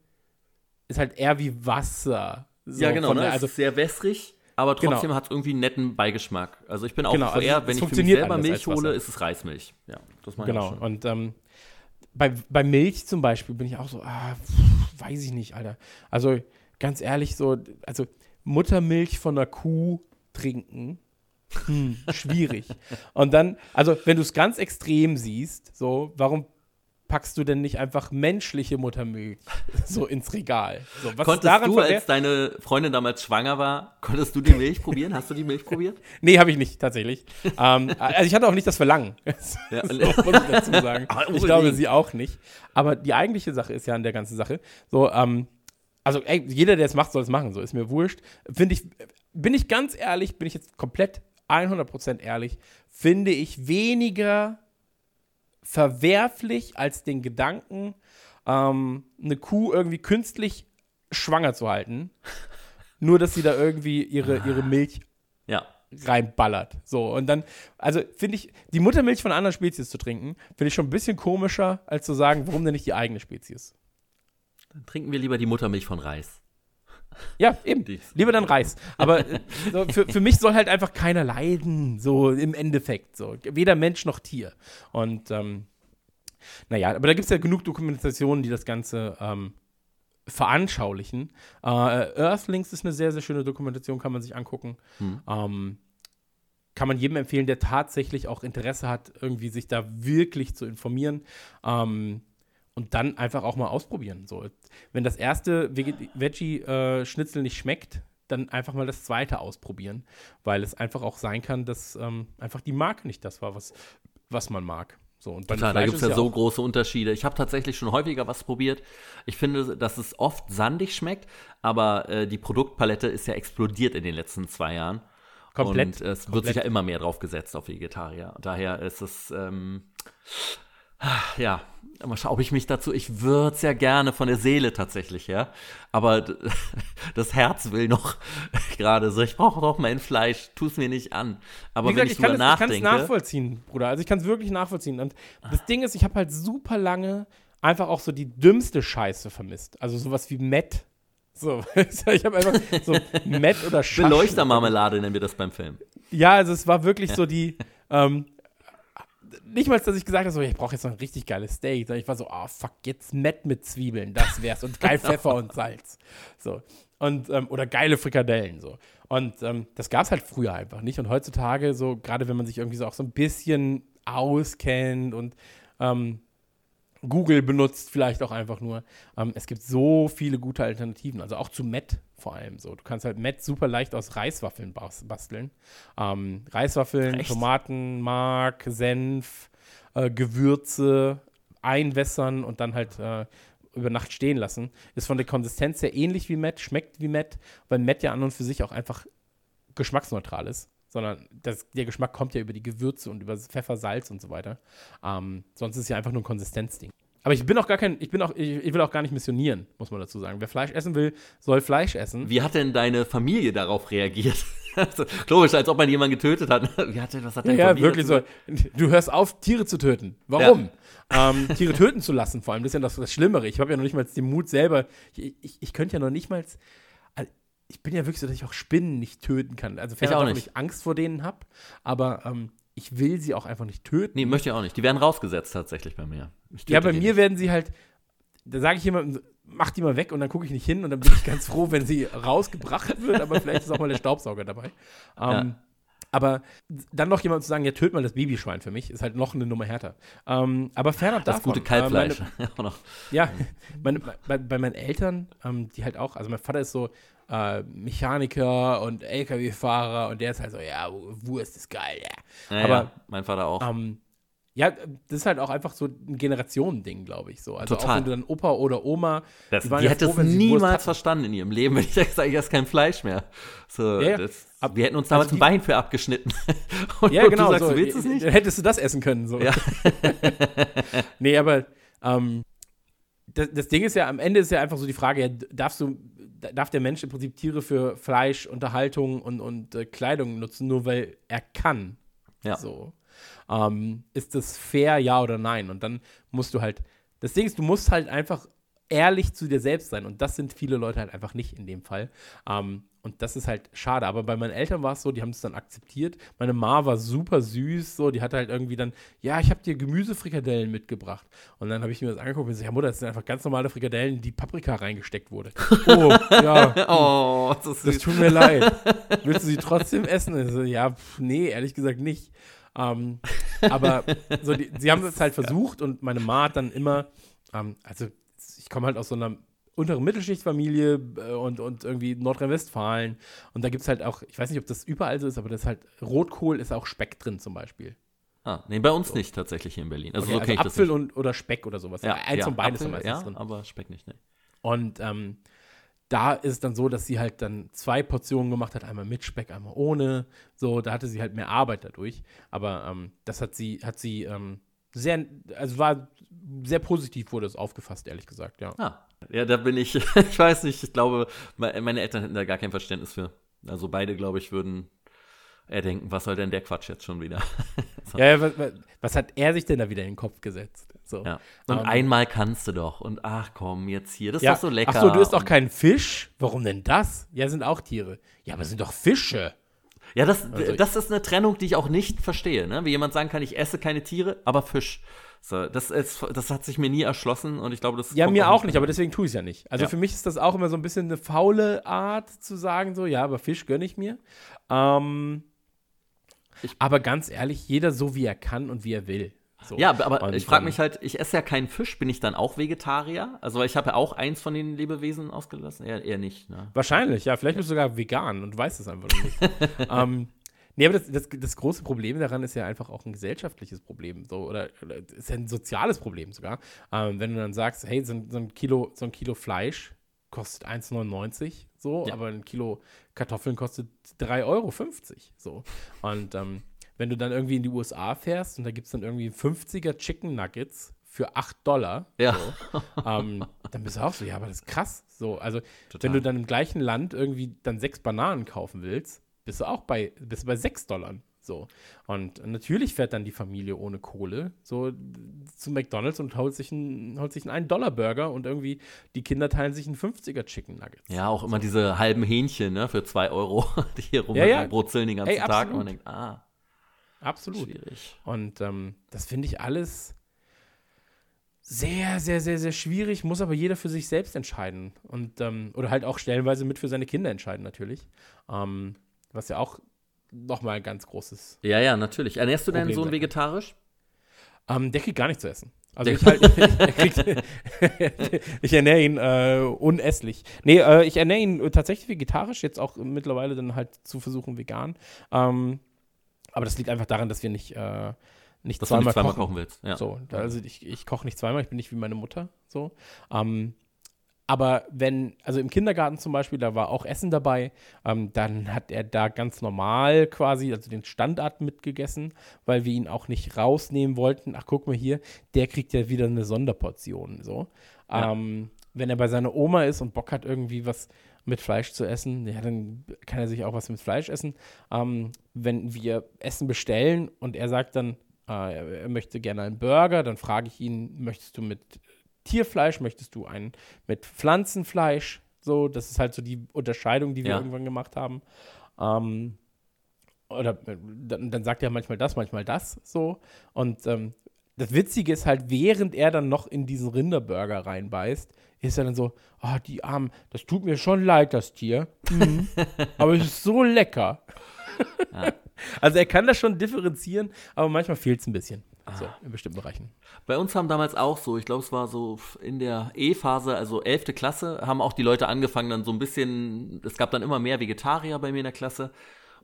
ist halt eher wie Wasser. So ja, genau. Ne? der, Also also, sehr wässrig, aber Genau. trotzdem hat es irgendwie einen netten Beigeschmack. Also ich bin auch Genau, so also eher, wenn ich für mich selber Milch hole, ist es Reismilch. Ja, das meine ich genau. auch schon. Und ähm, bei, bei Milch zum Beispiel bin ich auch so, ah, pff, weiß ich nicht, Alter. Also ganz ehrlich, so, also Muttermilch von einer Kuh trinken, hm, schwierig. Und dann, also wenn du es ganz extrem siehst, so, warum packst du denn nicht einfach menschliche Muttermilch so ins Regal? So, Konntest du, als deine Freundin damals schwanger war, konntest du die Milch probieren? Hast du die Milch probiert? Nee, habe ich nicht, tatsächlich. ähm, also ich hatte auch nicht das Verlangen. Ja. so, muss ich dazu sagen. Aber ich glaube, sie auch nicht. Aber die eigentliche Sache ist ja an der ganzen Sache, so, ähm, also ey, jeder, der es macht, soll es machen, so ist mir wurscht. Finde ich, bin ich ganz ehrlich, bin ich jetzt komplett 100% ehrlich, finde ich weniger verwerflich als den Gedanken, ähm, eine Kuh irgendwie künstlich schwanger zu halten. Nur, dass sie da irgendwie ihre, ihre Milch Ja. reinballert. So, und dann, also finde ich, die Muttermilch von anderen Spezies zu trinken, finde ich schon ein bisschen komischer, als zu sagen, warum denn nicht die eigene Spezies? Dann trinken wir lieber die Muttermilch von Reis. Ja, eben. Die- Lieber dann Reis. Aber äh, so, für, für mich soll halt einfach keiner leiden, so im Endeffekt. So. Weder Mensch noch Tier. Und ähm, naja, aber da gibt es ja genug Dokumentationen, die das Ganze ähm, veranschaulichen. Äh, Earthlings ist eine sehr, sehr schöne Dokumentation, kann man sich angucken. Hm. Ähm, kann man jedem empfehlen, der tatsächlich auch Interesse hat, irgendwie sich da wirklich zu informieren. Ähm, und dann einfach auch mal ausprobieren. So, wenn das erste Veggie-Schnitzel nicht schmeckt, dann einfach mal das zweite ausprobieren, weil es einfach auch sein kann, dass ähm, einfach die Marke nicht das war, was, was man mag. So, und Klar, da gibt es ist ja so große Unterschiede. Ich habe tatsächlich schon häufiger was probiert. Ich finde, dass es oft sandig schmeckt, aber äh, die Produktpalette ist ja explodiert in den letzten zwei Jahren. Komplett, Und es wird komplett. sich ja immer mehr drauf gesetzt auf Vegetarier. Daher ist es, ähm, ja, mal schauen, ob ich mich dazu, ich würde es ja gerne von der Seele tatsächlich, ja. Aber das Herz will noch gerade so, ich brauche doch mein Fleisch, tu es mir nicht an. Aber Wie wenn gesagt, ich ich kann, drüber es, ich kann es nachdenke, nachvollziehen, Bruder. Also ich kann es wirklich nachvollziehen. Und das Ding ist, ich habe halt super lange einfach auch so die dümmste Scheiße vermisst. Also sowas wie Met. So, ich habe einfach so Met oder Schasch. Beleuchtermarmelade nennen wir das beim Film. Ja, also es war wirklich so die, ähm, nicht mal, dass ich gesagt habe, so, ich brauche jetzt noch ein richtig geiles Steak, sondern ich war so, ah, fuck, jetzt Met mit Zwiebeln, das wär's. Und geil Pfeffer und Salz. So. Und, ähm, oder geile Frikadellen, so. Und ähm, das gab's halt früher einfach nicht. Und heutzutage, so, gerade wenn man sich irgendwie so auch so ein bisschen auskennt und ähm, Google benutzt vielleicht auch einfach nur. Ähm, es gibt so viele gute Alternativen, also auch zu Met vor allem so. Du kannst halt Met super leicht aus Reiswaffeln bas basteln. Ähm, Reiswaffeln, Echt? Tomaten, Mark, Senf, äh, Gewürze einwässern und dann halt äh, über Nacht stehen lassen. Ist von der Konsistenz sehr ähnlich wie Met, schmeckt wie Met, weil Met ja an und für sich auch einfach geschmacksneutral ist. Sondern das, der Geschmack kommt ja über die Gewürze und über Pfeffer, Salz und so weiter. Ähm, sonst ist es ja einfach nur ein Konsistenzding. Aber ich bin auch gar kein, ich bin auch, ich, ich will auch gar nicht missionieren, muss man dazu sagen. Wer Fleisch essen will, soll Fleisch essen. Wie hat denn deine Familie darauf reagiert? Also, Logisch, als ob man jemanden getötet hat. Wie hat denn, was hat Ja, deine ja, Familie wirklich dazu so. Du hörst auf, Tiere zu töten. Warum? Ähm, Tiere töten zu lassen, vor allem. Das ist ja das, das Schlimmere. Ich habe ja noch nicht mal den Mut selber. Ich, ich, ich könnte ja noch nicht mal. Ich bin ja wirklich so, dass ich auch Spinnen nicht töten kann. Also Ich auch nicht. ich Angst vor denen habe. Aber ähm, ich will sie auch einfach nicht töten. Nee, möchte ich auch nicht. Die werden rausgesetzt tatsächlich bei mir. Ja, bei mir nicht. werden sie halt. da sage ich jemandem, mach die mal weg und dann gucke ich nicht hin und dann bin ich ganz froh, wenn sie rausgebracht wird, aber vielleicht ist auch mal der Staubsauger dabei. Ähm, ja. Aber dann noch jemand zu sagen, ja, töt mal das Babyschwein für mich, ist halt noch eine Nummer härter. Ähm, aber fernab das davon. Das gute Kalbfleisch. Äh, meine, ja, meine, bei, bei, meinen Eltern, ähm, die halt auch, also mein Vater ist so äh, Mechaniker und LKW-Fahrer und der ist halt so, ja, Wurst ist geil, ja. ja aber mein Vater auch. Ähm, ja, das ist halt auch einfach so ein Generationending, glaube ich. So. Also Total. auch wenn du dann Opa oder Oma. Das, die, die ja hätte froh, es niemals verstanden in ihrem Leben, wenn ich sage, ich esse kein Fleisch mehr. So, ja, das, Ab, wir hätten uns damals also die, ein Bein für abgeschnitten. Und ja, genau. Du sagst, so, du willst es nicht? Dann hättest du das essen können. So. Ja. nee, aber ähm, das, das, Ding ist ja, am Ende ist ja einfach so die Frage, ja, darfst du, darf der Mensch im Prinzip Tiere für Fleisch, Unterhaltung und, und äh, Kleidung nutzen, nur weil er kann? Ja. So. Ähm, ist das fair, ja oder nein? Und dann musst du halt, das Ding ist, du musst halt einfach ehrlich zu dir selbst sein. Und das sind viele Leute halt einfach nicht in dem Fall. Ähm, und das ist halt schade. Aber bei meinen Eltern war es so, die haben es dann akzeptiert. Meine Ma war super süß, so, die hatte halt irgendwie dann, ja, ich habe dir Gemüsefrikadellen mitgebracht. Und dann habe ich mir das angeguckt und gesagt, ja, Mutter, das sind einfach ganz normale Frikadellen, in die Paprika reingesteckt wurde. Oh, ja. oh, das, das tut mir leid. Willst du sie trotzdem essen? Also, ja, pff, nee, ehrlich gesagt nicht. Ähm, aber so die, sie haben es halt versucht und meine Ma hat dann immer, ähm, also ich komme halt aus so einer unteren Mittelschichtsfamilie äh, und, und irgendwie Nordrhein-Westfalen. Und da gibt es halt auch, ich weiß nicht, ob das überall so ist, aber das ist halt, Rotkohl ist auch Speck drin zum Beispiel. Ah, nee, bei uns so. nicht tatsächlich hier in Berlin. Also, okay, also Apfel und, oder Speck oder sowas. Ja, Eins ja, von beides Apfel, ja, drin. aber Speck nicht, ne. Und ähm, da ist es dann so, dass sie halt dann zwei Portionen gemacht hat, einmal mit Speck, einmal ohne. So, da hatte sie halt mehr Arbeit dadurch. Aber ähm, das hat sie, hat sie ähm, sehr, also war sehr positiv wurde es aufgefasst, ehrlich gesagt, ja. Ah, ja, da bin ich, ich weiß nicht, ich glaube, meine Eltern hätten da gar kein Verständnis für. Also beide, glaube ich, würden eher denken, was soll denn der Quatsch jetzt schon wieder? so. Ja, was, was, hat er sich denn da wieder in den Kopf gesetzt? So. Ja. Und um, ähm, einmal kannst du doch. Und ach komm, jetzt hier, das ja, ist doch so lecker. Ach so, du isst doch keinen Fisch? Warum denn das? Ja, sind auch Tiere. Ja, aber sind doch Fische. Ja, das, also, das ist eine Trennung, die ich auch nicht verstehe. Ne? Wie jemand sagen kann, ich esse keine Tiere, aber Fisch. So, das, ist, das hat sich mir nie erschlossen und ich glaube, das Ja, mir auch nicht, aber deswegen tue ich es ja nicht. Also ja. für mich ist das auch immer so ein bisschen eine faule Art zu sagen, so, ja, aber Fisch gönne ich mir. Ähm, ich, aber ganz ehrlich, jeder so wie er kann und wie er will. So. Ja, aber und, ich frage mich halt, ich esse ja keinen Fisch, bin ich dann auch Vegetarier? Also ich habe ja auch eins von den Lebewesen ausgelassen, eher, eher nicht. Ne? Wahrscheinlich, ja, vielleicht bist du sogar vegan und weißt es einfach nicht. ähm, nee, aber das, das, das, große Problem daran ist ja einfach auch ein gesellschaftliches Problem, so, oder, oder ist ja ein soziales Problem sogar. Ähm, wenn du dann sagst, hey, so, so, ein Kilo, so ein Kilo Fleisch kostet 1,99 so, ja. aber ein Kilo Kartoffeln kostet 3,50 Euro so. Und ähm, wenn du dann irgendwie in die USA fährst und da gibt es dann irgendwie 50er Chicken Nuggets für 8 Dollar, ja. so, ähm, dann bist du auch so, ja, aber das ist krass. So, also Total. wenn du dann im gleichen Land irgendwie dann sechs Bananen kaufen willst, bist du auch bei, bist du bei 6 Dollar. So. Und natürlich fährt dann die Familie ohne Kohle so zu McDonalds und holt sich einen, holt sich einen 1-Dollar-Burger und irgendwie die Kinder teilen sich einen 50er Chicken Nuggets. Ja, auch immer diese halben Hähnchen, ne, für 2 Euro, die hier rum ja, ja. den ganzen Ey, Tag. Und man denkt, ah. Absolut. Schwierig. Und ähm, das finde ich alles sehr, sehr, sehr, sehr schwierig, muss aber jeder für sich selbst entscheiden. Und, ähm, oder halt auch stellenweise mit für seine Kinder entscheiden, natürlich. Ähm, was ja auch nochmal ein ganz großes. Ja, ja, natürlich. Ernährst du deinen Sohn vegetarisch? Ähm, der kriegt gar nichts zu essen. Also ich, halt, ich, ich ernähre ihn äh, unesslich. Nee, äh, ich ernähre ihn tatsächlich vegetarisch, jetzt auch mittlerweile dann halt zu versuchen vegan. Ähm, aber das liegt einfach daran, dass wir nicht, äh, nicht dass zweimal, nicht zweimal kochen. kochen willst. Ja. So, also ich, ich koche nicht zweimal, ich bin nicht wie meine Mutter. So. Ähm, aber wenn, also im Kindergarten zum Beispiel, da war auch Essen dabei, ähm, dann hat er da ganz normal quasi, also den Standard mitgegessen, weil wir ihn auch nicht rausnehmen wollten. Ach, guck mal hier, der kriegt ja wieder eine Sonderportion. So. Ja. Ähm, wenn er bei seiner Oma ist und Bock hat, irgendwie was mit Fleisch zu essen, ja, dann kann er sich auch was mit Fleisch essen. Ähm, wenn wir Essen bestellen und er sagt dann, äh, er möchte gerne einen Burger, dann frage ich ihn, möchtest du mit Tierfleisch, möchtest du einen mit Pflanzenfleisch? So, das ist halt so die Unterscheidung, die wir ja. irgendwann gemacht haben. Ähm, oder äh, dann, dann, sagt er manchmal das, manchmal das so. Und ähm, das Witzige ist halt, während er dann noch in diesen Rinderburger reinbeißt, ist er dann so, oh, die Armen, das tut mir schon leid, das Tier. Mhm. aber es ist so lecker. Ja. Also er kann das schon differenzieren, aber manchmal fehlt es ein bisschen. So, ah. in bestimmten Bereichen. Bei uns haben damals auch so, ich glaube, es war so in der E-Phase, also 11. Klasse, haben auch die Leute angefangen, dann so ein bisschen, es gab dann immer mehr Vegetarier bei mir in der Klasse.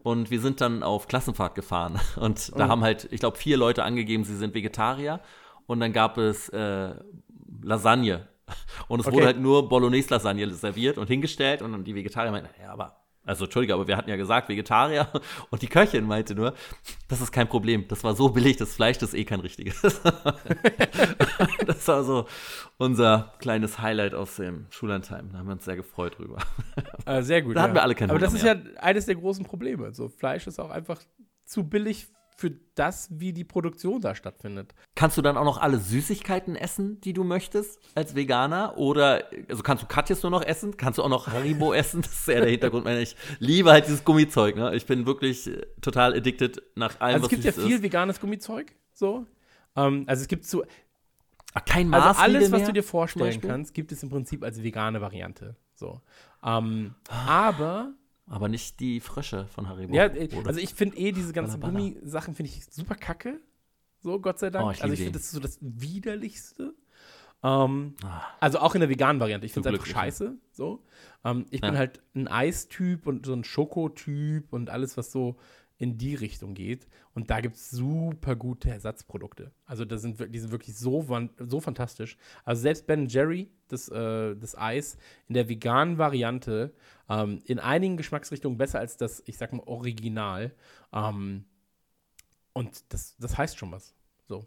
Und wir sind dann auf Klassenfahrt gefahren. Und da oh. haben halt, ich glaube, vier Leute angegeben, sie sind Vegetarier. Und dann gab es äh, Lasagne. Und es okay. wurde halt nur Bolognese-Lasagne serviert und hingestellt. Und dann die Vegetarier meinten, ja, aber also, Entschuldige, aber wir hatten ja gesagt, Vegetarier. Und die Köchin meinte nur, das ist kein Problem. Das war so billig, das Fleisch, das ist eh kein richtiges. das war so unser kleines Highlight aus dem Schullandheim. Da haben wir uns sehr gefreut drüber. Äh, sehr gut. Da ja. hatten wir alle keine Aber das mehr. ist ja eines der großen Probleme. So, Fleisch ist auch einfach zu billig für das, wie die Produktion da stattfindet. Kannst du dann auch noch alle Süßigkeiten essen, die du möchtest als Veganer? Oder also kannst du Katjes nur noch essen? Kannst du auch noch Haribo essen? Das ist ja der Hintergrund. Ich liebe halt dieses Gummizeug. Ne? Ich bin wirklich total addicted nach allem, also es gibt ja viel ist. veganes Gummizeug. So. Ähm, also es gibt so. Kein Maß Also alles, was du dir vorstellen kannst, gibt es im Prinzip als vegane Variante. So. Ähm, aber aber nicht die Frösche von Haribo. Ja, äh, also ich finde eh diese ganzen Gummisachen finde ich super kacke. So, Gott sei Dank. Oh, ich also ich finde, das ist so das Widerlichste. Ähm, ah. Also auch in der veganen Variante. Ich finde es einfach scheiße. So. Ähm, ich ja. bin halt ein Eistyp und so ein Schokotyp und alles, was so in die Richtung geht. Und da gibt es super gute Ersatzprodukte. Also das sind, die sind wirklich so, so fantastisch. Also selbst Ben Jerry, das, äh, das Eis, in der veganen Variante, ähm, in einigen Geschmacksrichtungen besser als das, ich sag mal, Original. Ähm, und das, das heißt schon was. So.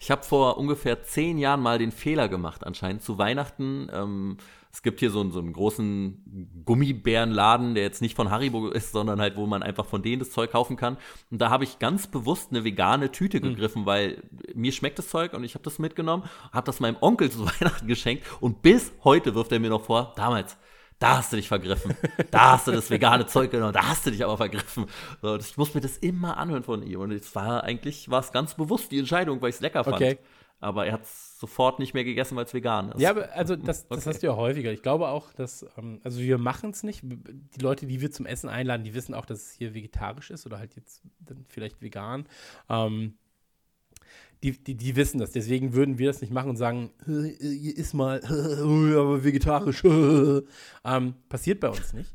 Ich habe vor ungefähr zehn Jahren mal den Fehler gemacht, anscheinend zu Weihnachten. Ähm, es gibt hier so, so einen großen Gummibärenladen, der jetzt nicht von Haribo ist, sondern halt, wo man einfach von denen das Zeug kaufen kann. Und da habe ich ganz bewusst eine vegane Tüte hm. gegriffen, mhm. weil mir schmeckt das Zeug und ich habe das mitgenommen, habe das meinem Onkel zu Weihnachten geschenkt und bis heute wirft er mir noch vor, damals, da hast du dich vergriffen. Da hast du das vegane Zeug genommen, da hast du dich aber vergriffen. So, ich muss mir das immer anhören von ihm. Und es war eigentlich, war es ganz bewusst die Entscheidung, weil ich es lecker fand. Okay. Aber er hat es sofort nicht mehr gegessen, weil es vegan ist. Ja, aber also das, das okay. hast du ja häufiger. Ich glaube auch, dass, ähm, also wir machen es nicht. Die Leute, die wir zum Essen einladen, die wissen auch, dass es hier vegetarisch ist oder halt jetzt dann vielleicht vegan. Ähm, die, die, die wissen das. Deswegen würden wir das nicht machen und sagen, iss mal, aber vegetarisch. ähm, passiert bei uns nicht.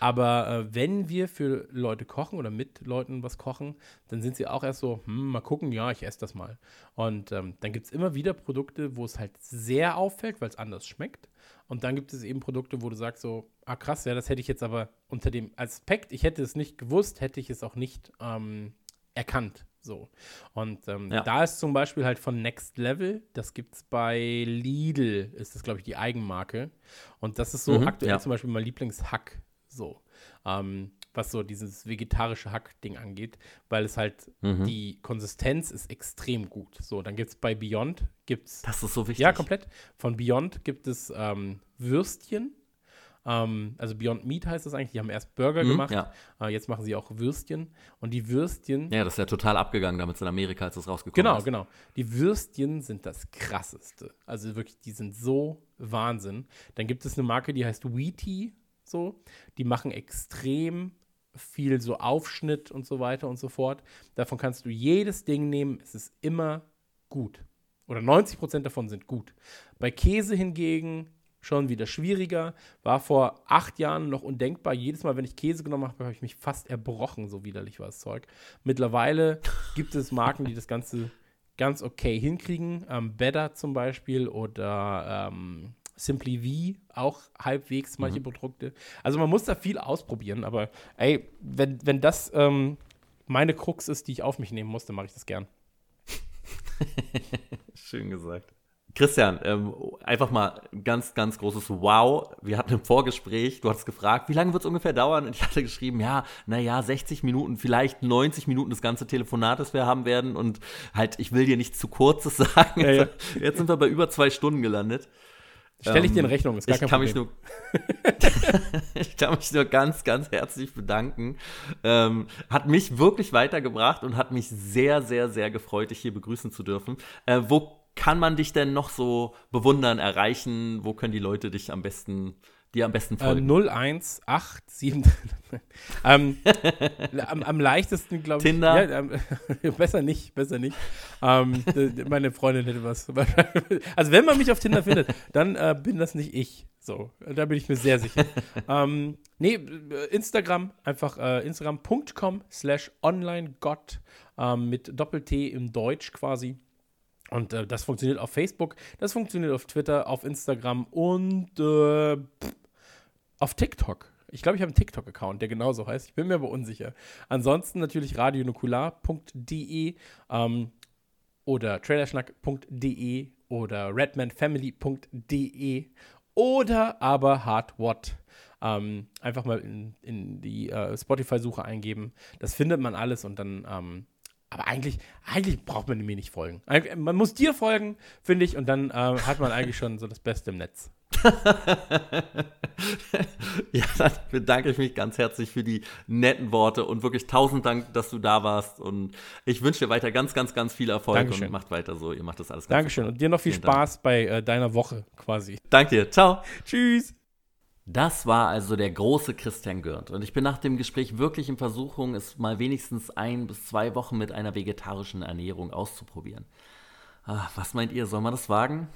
Aber äh, wenn wir für Leute kochen oder mit Leuten was kochen, dann sind sie auch erst so, hm, mal gucken, ja, ich esse das mal. Und ähm, dann gibt es immer wieder Produkte, wo es halt sehr auffällt, weil es anders schmeckt. Und dann gibt es eben Produkte, wo du sagst so, ah krass, ja, das hätte ich jetzt aber unter dem Aspekt, ich hätte es nicht gewusst, hätte ich es auch nicht ähm, erkannt. So. Und ähm, ja. da ist zum Beispiel halt von Next Level, das gibt es bei Lidl, ist das, glaube ich, die Eigenmarke. Und das ist so mhm, aktuell ja. zum Beispiel mein Lieblingshack. So. Ähm, was so dieses vegetarische Hack-Ding angeht, weil es halt mhm. die Konsistenz ist extrem gut. So, dann gibt es bei Beyond gibt's Das ist so wichtig. Ja, komplett. Von Beyond gibt es ähm, Würstchen ähm, also Beyond Meat heißt das eigentlich. Die haben erst Burger mhm, gemacht. Ja. Äh, jetzt machen sie auch Würstchen. Und die Würstchen. Ja, das ist ja total abgegangen damit in Amerika, als das rausgekommen genau, ist. Genau, genau. Die Würstchen sind das krasseste. Also wirklich, die sind so Wahnsinn. Dann gibt es eine Marke, die heißt Wheaty. So. Die machen extrem viel so Aufschnitt und so weiter und so fort. Davon kannst du jedes Ding nehmen. Es ist immer gut. Oder 90% davon sind gut. Bei Käse hingegen schon wieder schwieriger. War vor acht Jahren noch undenkbar. Jedes Mal, wenn ich Käse genommen habe, habe ich mich fast erbrochen, so widerlich war das Zeug. Mittlerweile gibt es Marken, die das Ganze ganz okay hinkriegen. Ähm, Better zum Beispiel oder ähm, Simply V, auch halbwegs manche mhm. Produkte. Also man muss da viel ausprobieren, aber ey, wenn, wenn das ähm, meine Krux ist, die ich auf mich nehmen muss, dann mache ich das gern. Schön gesagt. Christian, ähm, einfach mal ganz, ganz großes Wow. Wir hatten im Vorgespräch, du hattest gefragt, wie lange wird es ungefähr dauern? Und ich hatte geschrieben, ja, naja, 60 Minuten, vielleicht 90 Minuten das ganze Telefonat, das wir haben werden. Und halt, ich will dir nichts zu kurzes sagen. Ja, ja. Jetzt sind wir bei über zwei Stunden gelandet. Stelle ich dir in ähm, Rechnung, ist gar ich kein kann Problem. Mich nur, ich kann mich nur ganz, ganz herzlich bedanken. Ähm, hat mich wirklich weitergebracht und hat mich sehr, sehr, sehr gefreut, dich hier begrüßen zu dürfen. Äh, wo kann man dich denn noch so bewundern, erreichen? Wo können die Leute dich am besten die am besten folgen? Äh, 0187. ähm, am, am, leichtesten, glaube ich. Tinder? Ja, ähm, besser nicht, besser nicht. Ähm, meine Freundin hätte was. also, wenn man mich auf Tinder findet, dann äh, bin das nicht ich. So, da bin ich mir sehr sicher. ähm, nee, Instagram, einfach äh, instagram.com slash onlinegott ähm, mit Doppel-T im Deutsch quasi. Und äh, das funktioniert auf Facebook, das funktioniert auf Twitter, auf Instagram und äh, auf TikTok. Ich glaube, ich habe einen TikTok-Account, der genauso heißt. Ich bin mir aber unsicher. Ansonsten natürlich radionukular.de ähm, oder trailerschnack.de oder redmanfamily.de oder aber hardwatt. Ähm, einfach mal in, in die äh, Spotify-Suche eingeben. Das findet man alles und dann ähm, aber eigentlich, eigentlich braucht man mir nicht folgen. Man muss dir folgen, finde ich, und dann äh, hat man eigentlich schon so das Beste im Netz. ja, dann bedanke ich mich ganz herzlich für die netten Worte und wirklich tausend Dank, dass du da warst. Und ich wünsche dir weiter ganz, ganz, ganz viel Erfolg Dankeschön. und macht weiter so. Ihr macht das alles ganz Dankeschön super. und dir noch viel Vielen Spaß Dank. bei äh, deiner Woche quasi. Danke dir. Ciao. Tschüss. Das war also der große Christian Gürnt. Und ich bin nach dem Gespräch wirklich in Versuchung, es mal wenigstens ein bis zwei Wochen mit einer vegetarischen Ernährung auszuprobieren. Ach, was meint ihr, soll man das wagen?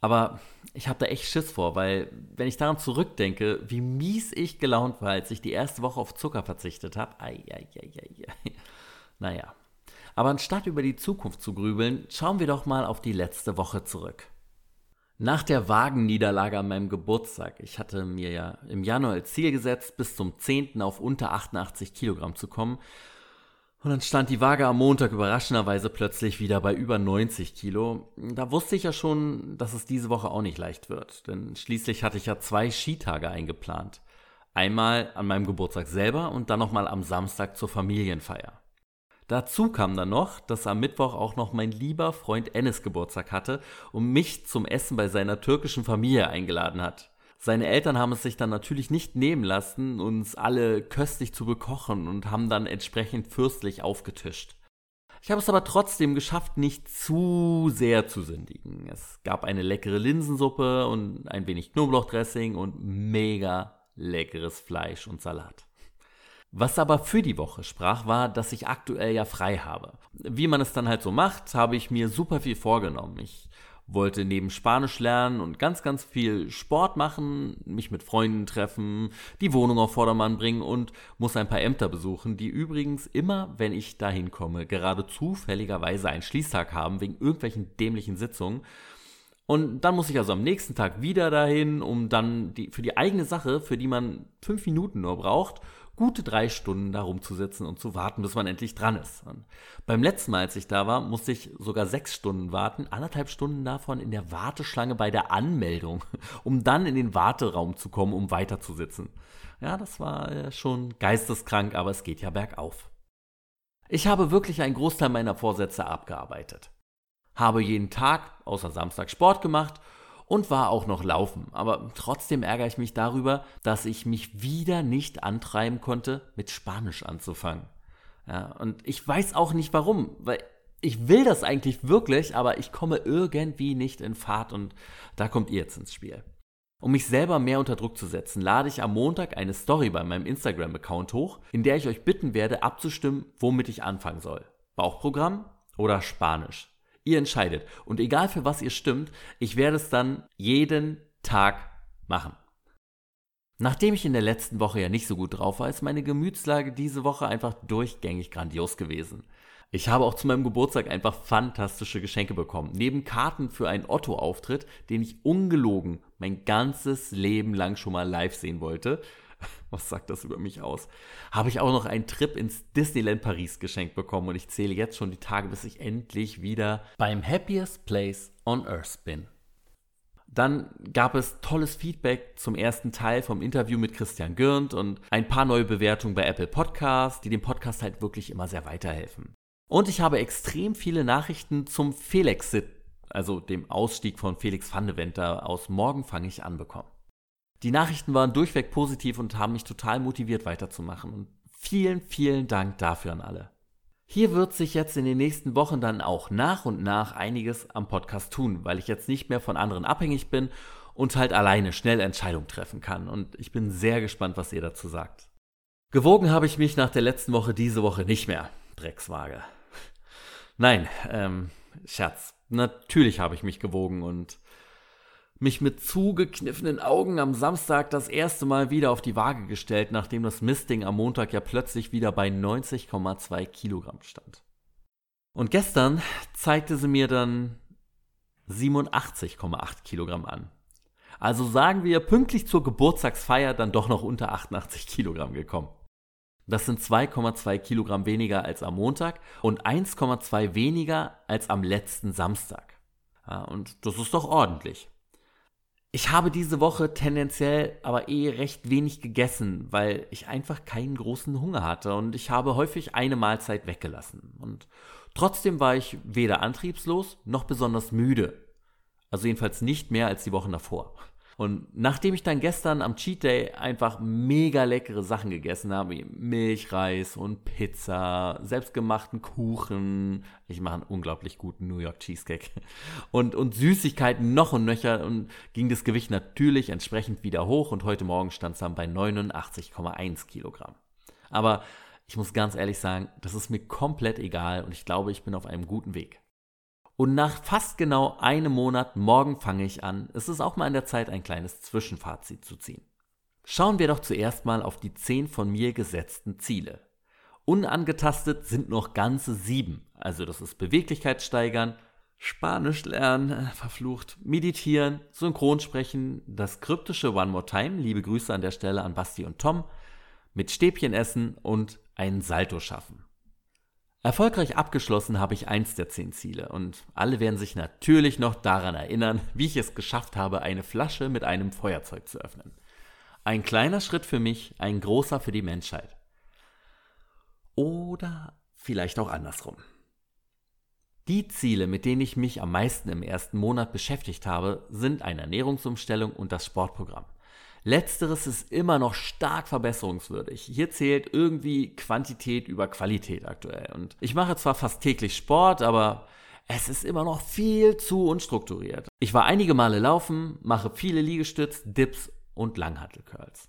Aber ich habe da echt Schiss vor, weil wenn ich daran zurückdenke, wie mies ich gelaunt war, als ich die erste Woche auf Zucker verzichtet habe. Naja. Aber anstatt über die Zukunft zu grübeln, schauen wir doch mal auf die letzte Woche zurück. Nach der Wagenniederlage an meinem Geburtstag, ich hatte mir ja im Januar als Ziel gesetzt, bis zum 10. auf unter 88 Kilogramm zu kommen. Und dann stand die Waage am Montag überraschenderweise plötzlich wieder bei über 90 Kilo. Da wusste ich ja schon, dass es diese Woche auch nicht leicht wird, denn schließlich hatte ich ja zwei Skitage eingeplant. Einmal an meinem Geburtstag selber und dann nochmal am Samstag zur Familienfeier. Dazu kam dann noch, dass am Mittwoch auch noch mein lieber Freund Enes Geburtstag hatte und mich zum Essen bei seiner türkischen Familie eingeladen hat. Seine Eltern haben es sich dann natürlich nicht nehmen lassen, uns alle köstlich zu bekochen und haben dann entsprechend fürstlich aufgetischt. Ich habe es aber trotzdem geschafft, nicht zu sehr zu sündigen. Es gab eine leckere Linsensuppe und ein wenig Knoblauchdressing und mega leckeres Fleisch und Salat. Was aber für die Woche sprach, war, dass ich aktuell ja frei habe. Wie man es dann halt so macht, habe ich mir super viel vorgenommen. Ich wollte neben Spanisch lernen und ganz, ganz viel Sport machen, mich mit Freunden treffen, die Wohnung auf Vordermann bringen und muss ein paar Ämter besuchen, die übrigens immer, wenn ich dahin komme, gerade zufälligerweise einen Schließtag haben wegen irgendwelchen dämlichen Sitzungen. Und dann muss ich also am nächsten Tag wieder dahin, um dann die, für die eigene Sache, für die man fünf Minuten nur braucht, gute drei Stunden da rumzusitzen und zu warten, bis man endlich dran ist. Und beim letzten Mal, als ich da war, musste ich sogar sechs Stunden warten, anderthalb Stunden davon in der Warteschlange bei der Anmeldung, um dann in den Warteraum zu kommen, um weiterzusitzen. Ja, das war äh, schon geisteskrank, aber es geht ja bergauf. Ich habe wirklich einen Großteil meiner Vorsätze abgearbeitet. Habe jeden Tag, außer Samstag, Sport gemacht und war auch noch laufen. Aber trotzdem ärgere ich mich darüber, dass ich mich wieder nicht antreiben konnte, mit Spanisch anzufangen. Ja, und ich weiß auch nicht warum, weil ich will das eigentlich wirklich, aber ich komme irgendwie nicht in Fahrt und da kommt ihr jetzt ins Spiel. Um mich selber mehr unter Druck zu setzen, lade ich am Montag eine Story bei meinem Instagram-Account hoch, in der ich euch bitten werde, abzustimmen, womit ich anfangen soll. Bauchprogramm oder Spanisch. Ihr entscheidet. Und egal für was ihr stimmt, ich werde es dann jeden Tag machen. Nachdem ich in der letzten Woche ja nicht so gut drauf war, ist meine Gemütslage diese Woche einfach durchgängig grandios gewesen. Ich habe auch zu meinem Geburtstag einfach fantastische Geschenke bekommen. Neben Karten für einen Otto-Auftritt, den ich ungelogen mein ganzes Leben lang schon mal live sehen wollte, was sagt das über mich aus? Habe ich auch noch einen Trip ins Disneyland Paris geschenkt bekommen und ich zähle jetzt schon die Tage, bis ich endlich wieder beim Happiest Place on Earth bin. Dann gab es tolles Feedback zum ersten Teil vom Interview mit Christian Gürnt und ein paar neue Bewertungen bei Apple Podcasts, die dem Podcast halt wirklich immer sehr weiterhelfen. Und ich habe extrem viele Nachrichten zum Felexit also dem Ausstieg von Felix van de Venter aus Morgen fange ich an bekommen. Die Nachrichten waren durchweg positiv und haben mich total motiviert weiterzumachen. Und vielen, vielen Dank dafür an alle. Hier wird sich jetzt in den nächsten Wochen dann auch nach und nach einiges am Podcast tun, weil ich jetzt nicht mehr von anderen abhängig bin und halt alleine schnell Entscheidungen treffen kann. Und ich bin sehr gespannt, was ihr dazu sagt. Gewogen habe ich mich nach der letzten Woche diese Woche nicht mehr. Dreckswaage. Nein, ähm, Scherz. Natürlich habe ich mich gewogen und mich mit zugekniffenen Augen am Samstag das erste Mal wieder auf die Waage gestellt, nachdem das Mistding am Montag ja plötzlich wieder bei 90,2 Kilogramm stand. Und gestern zeigte sie mir dann 87,8 Kilogramm an. Also sagen wir pünktlich zur Geburtstagsfeier dann doch noch unter 88 Kilogramm gekommen. Das sind 2,2 Kilogramm weniger als am Montag und 1,2 weniger als am letzten Samstag. Ja, und das ist doch ordentlich. Ich habe diese Woche tendenziell aber eh recht wenig gegessen, weil ich einfach keinen großen Hunger hatte und ich habe häufig eine Mahlzeit weggelassen. Und trotzdem war ich weder antriebslos noch besonders müde. Also jedenfalls nicht mehr als die Wochen davor. Und nachdem ich dann gestern am Cheat Day einfach mega leckere Sachen gegessen habe, wie Milchreis und Pizza, selbstgemachten Kuchen, ich mache einen unglaublich guten New York Cheesecake und, und Süßigkeiten noch und nöcher und ging das Gewicht natürlich entsprechend wieder hoch und heute Morgen stand es dann bei 89,1 Kilogramm. Aber ich muss ganz ehrlich sagen, das ist mir komplett egal und ich glaube, ich bin auf einem guten Weg. Und nach fast genau einem Monat, morgen fange ich an, ist es auch mal an der Zeit, ein kleines Zwischenfazit zu ziehen. Schauen wir doch zuerst mal auf die zehn von mir gesetzten Ziele. Unangetastet sind noch ganze sieben. Also das ist Beweglichkeit steigern, Spanisch lernen, äh, verflucht, meditieren, Synchronsprechen, das kryptische One More Time, liebe Grüße an der Stelle an Basti und Tom, mit Stäbchen essen und einen Salto schaffen. Erfolgreich abgeschlossen habe ich eins der zehn Ziele und alle werden sich natürlich noch daran erinnern, wie ich es geschafft habe, eine Flasche mit einem Feuerzeug zu öffnen. Ein kleiner Schritt für mich, ein großer für die Menschheit. Oder vielleicht auch andersrum. Die Ziele, mit denen ich mich am meisten im ersten Monat beschäftigt habe, sind eine Ernährungsumstellung und das Sportprogramm. Letzteres ist immer noch stark verbesserungswürdig. Hier zählt irgendwie Quantität über Qualität aktuell. Und ich mache zwar fast täglich Sport, aber es ist immer noch viel zu unstrukturiert. Ich war einige Male laufen, mache viele Liegestütz, Dips und Langhantelcurls.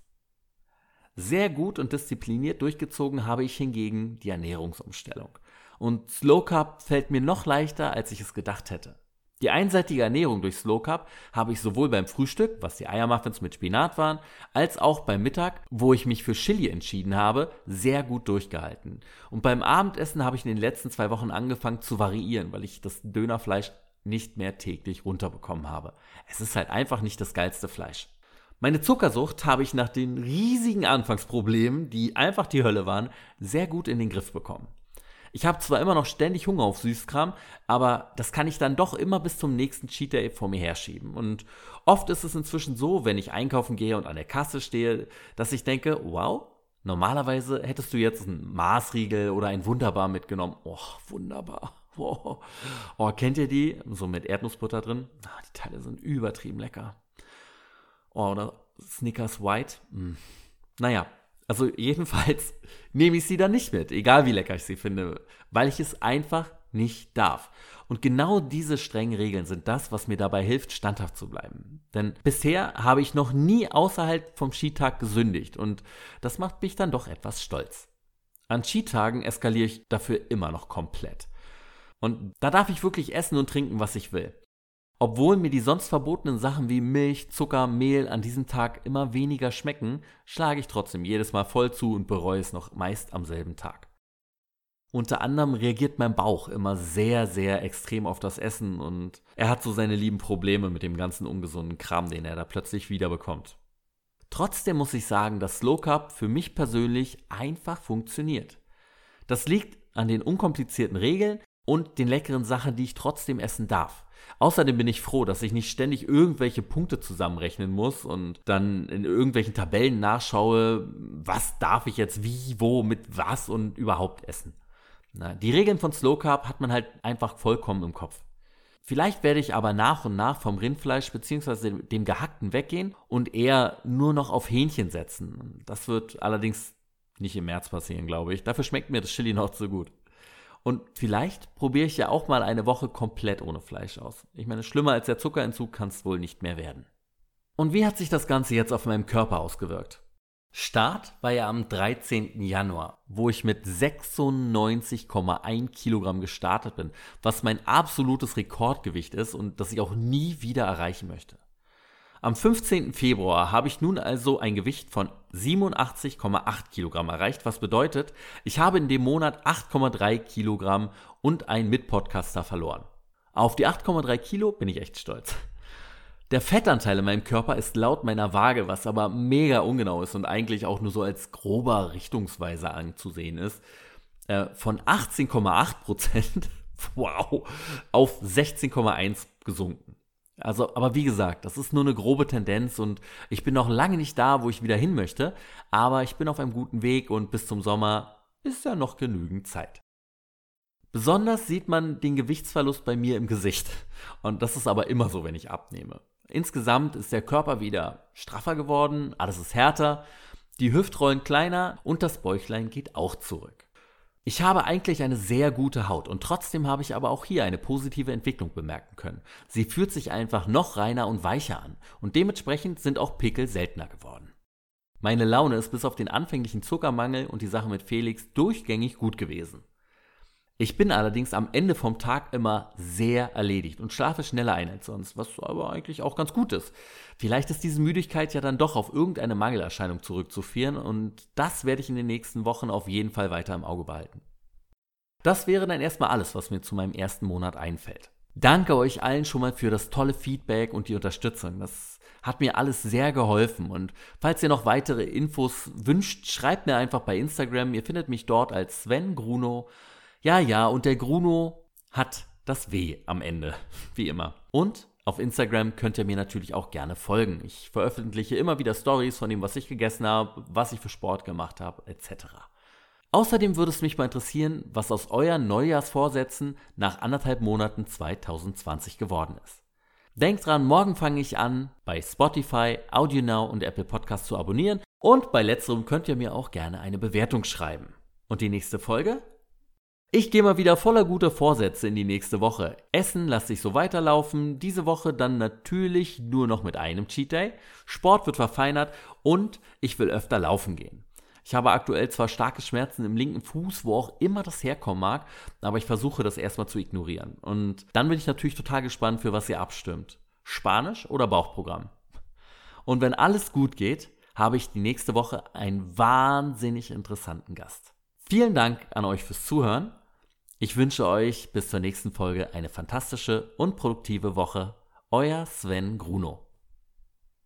Sehr gut und diszipliniert durchgezogen habe ich hingegen die Ernährungsumstellung. Und Slow Carb fällt mir noch leichter, als ich es gedacht hätte. Die einseitige Ernährung durch Slow Carb habe ich sowohl beim Frühstück, was die Eiermuffins mit Spinat waren, als auch beim Mittag, wo ich mich für Chili entschieden habe, sehr gut durchgehalten. Und beim Abendessen habe ich in den letzten zwei Wochen angefangen zu variieren, weil ich das Dönerfleisch nicht mehr täglich runterbekommen habe. Es ist halt einfach nicht das geilste Fleisch. Meine Zuckersucht habe ich nach den riesigen Anfangsproblemen, die einfach die Hölle waren, sehr gut in den Griff bekommen. Ich habe zwar immer noch ständig Hunger auf Süßkram, aber das kann ich dann doch immer bis zum nächsten Cheat Day vor mir herschieben. Und oft ist es inzwischen so, wenn ich einkaufen gehe und an der Kasse stehe, dass ich denke, wow, normalerweise hättest du jetzt einen Maßriegel oder ein Wunderbar mitgenommen. Oh, wunderbar. Oh. oh, kennt ihr die? So mit Erdnussbutter drin. Ah, die Teile sind übertrieben lecker. Oh, oder Snickers White. Hm. Naja, also jedenfalls nehme ich sie dann nicht mit, egal wie lecker ich sie finde, weil ich es einfach nicht darf. Und genau diese strengen Regeln sind das, was mir dabei hilft, standhaft zu bleiben. Denn bisher habe ich noch nie außerhalb vom Skitag gesündigt und das macht mich dann doch etwas stolz. An Skitagen eskaliere ich dafür immer noch komplett. Und da darf ich wirklich essen und trinken, was ich will. Obwohl mir die sonst verbotenen Sachen wie Milch, Zucker, Mehl an diesem Tag immer weniger schmecken, schlage ich trotzdem jedes Mal voll zu und bereue es noch meist am selben Tag. Unter anderem reagiert mein Bauch immer sehr, sehr extrem auf das Essen und er hat so seine lieben Probleme mit dem ganzen ungesunden Kram, den er da plötzlich wieder bekommt. Trotzdem muss ich sagen, dass Slow Carb für mich persönlich einfach funktioniert. Das liegt an den unkomplizierten Regeln und den leckeren Sachen, die ich trotzdem essen darf. Außerdem bin ich froh, dass ich nicht ständig irgendwelche Punkte zusammenrechnen muss und dann in irgendwelchen Tabellen nachschaue, was darf ich jetzt wie, wo, mit was und überhaupt essen. Na, die Regeln von Slow Carb hat man halt einfach vollkommen im Kopf. Vielleicht werde ich aber nach und nach vom Rindfleisch bzw. dem Gehackten weggehen und eher nur noch auf Hähnchen setzen. Das wird allerdings nicht im März passieren, glaube ich. Dafür schmeckt mir das Chili noch zu gut. Und vielleicht probiere ich ja auch mal eine Woche komplett ohne Fleisch aus. Ich meine, schlimmer als der Zuckerentzug kann es wohl nicht mehr werden. Und wie hat sich das Ganze jetzt auf meinem Körper ausgewirkt? Start war ja am 13. Januar, wo ich mit 96,1 Kilogramm gestartet bin, was mein absolutes Rekordgewicht ist und das ich auch nie wieder erreichen möchte. Am 15. Februar habe ich nun also ein Gewicht von 87,8 Kilogramm erreicht, was bedeutet, ich habe in dem Monat 8,3 Kilogramm und einen Mitpodcaster verloren. Auf die 8,3 Kilo bin ich echt stolz. Der Fettanteil in meinem Körper ist laut meiner Waage, was aber mega ungenau ist und eigentlich auch nur so als grober Richtungsweiser anzusehen ist, äh, von 18,8 Prozent, wow, auf 16,1 gesunken. Also, aber wie gesagt, das ist nur eine grobe Tendenz und ich bin noch lange nicht da, wo ich wieder hin möchte, aber ich bin auf einem guten Weg und bis zum Sommer ist ja noch genügend Zeit. Besonders sieht man den Gewichtsverlust bei mir im Gesicht. Und das ist aber immer so, wenn ich abnehme. Insgesamt ist der Körper wieder straffer geworden, alles ist härter, die Hüftrollen kleiner und das Bäuchlein geht auch zurück. Ich habe eigentlich eine sehr gute Haut und trotzdem habe ich aber auch hier eine positive Entwicklung bemerken können. Sie fühlt sich einfach noch reiner und weicher an und dementsprechend sind auch Pickel seltener geworden. Meine Laune ist bis auf den anfänglichen Zuckermangel und die Sache mit Felix durchgängig gut gewesen. Ich bin allerdings am Ende vom Tag immer sehr erledigt und schlafe schneller ein als sonst, was aber eigentlich auch ganz gut ist. Vielleicht ist diese Müdigkeit ja dann doch auf irgendeine Mangelerscheinung zurückzuführen und das werde ich in den nächsten Wochen auf jeden Fall weiter im Auge behalten. Das wäre dann erstmal alles, was mir zu meinem ersten Monat einfällt. Danke euch allen schon mal für das tolle Feedback und die Unterstützung. Das hat mir alles sehr geholfen. Und falls ihr noch weitere Infos wünscht, schreibt mir einfach bei Instagram. Ihr findet mich dort als Sven Gruno. Ja, ja, und der Gruno hat das W am Ende, wie immer. Und auf Instagram könnt ihr mir natürlich auch gerne folgen. Ich veröffentliche immer wieder Stories von dem, was ich gegessen habe, was ich für Sport gemacht habe, etc. Außerdem würde es mich mal interessieren, was aus euren Neujahrsvorsätzen nach anderthalb Monaten 2020 geworden ist. Denkt dran, morgen fange ich an, bei Spotify, AudioNow und Apple Podcasts zu abonnieren und bei letzterem könnt ihr mir auch gerne eine Bewertung schreiben. Und die nächste Folge ich gehe mal wieder voller guter Vorsätze in die nächste Woche. Essen lasse ich so weiterlaufen. Diese Woche dann natürlich nur noch mit einem Cheat Day. Sport wird verfeinert und ich will öfter laufen gehen. Ich habe aktuell zwar starke Schmerzen im linken Fuß, wo auch immer das herkommen mag, aber ich versuche das erstmal zu ignorieren. Und dann bin ich natürlich total gespannt, für was ihr abstimmt. Spanisch oder Bauchprogramm? Und wenn alles gut geht, habe ich die nächste Woche einen wahnsinnig interessanten Gast. Vielen Dank an euch fürs Zuhören ich wünsche euch bis zur nächsten Folge eine fantastische und produktive Woche. Euer Sven Gruno.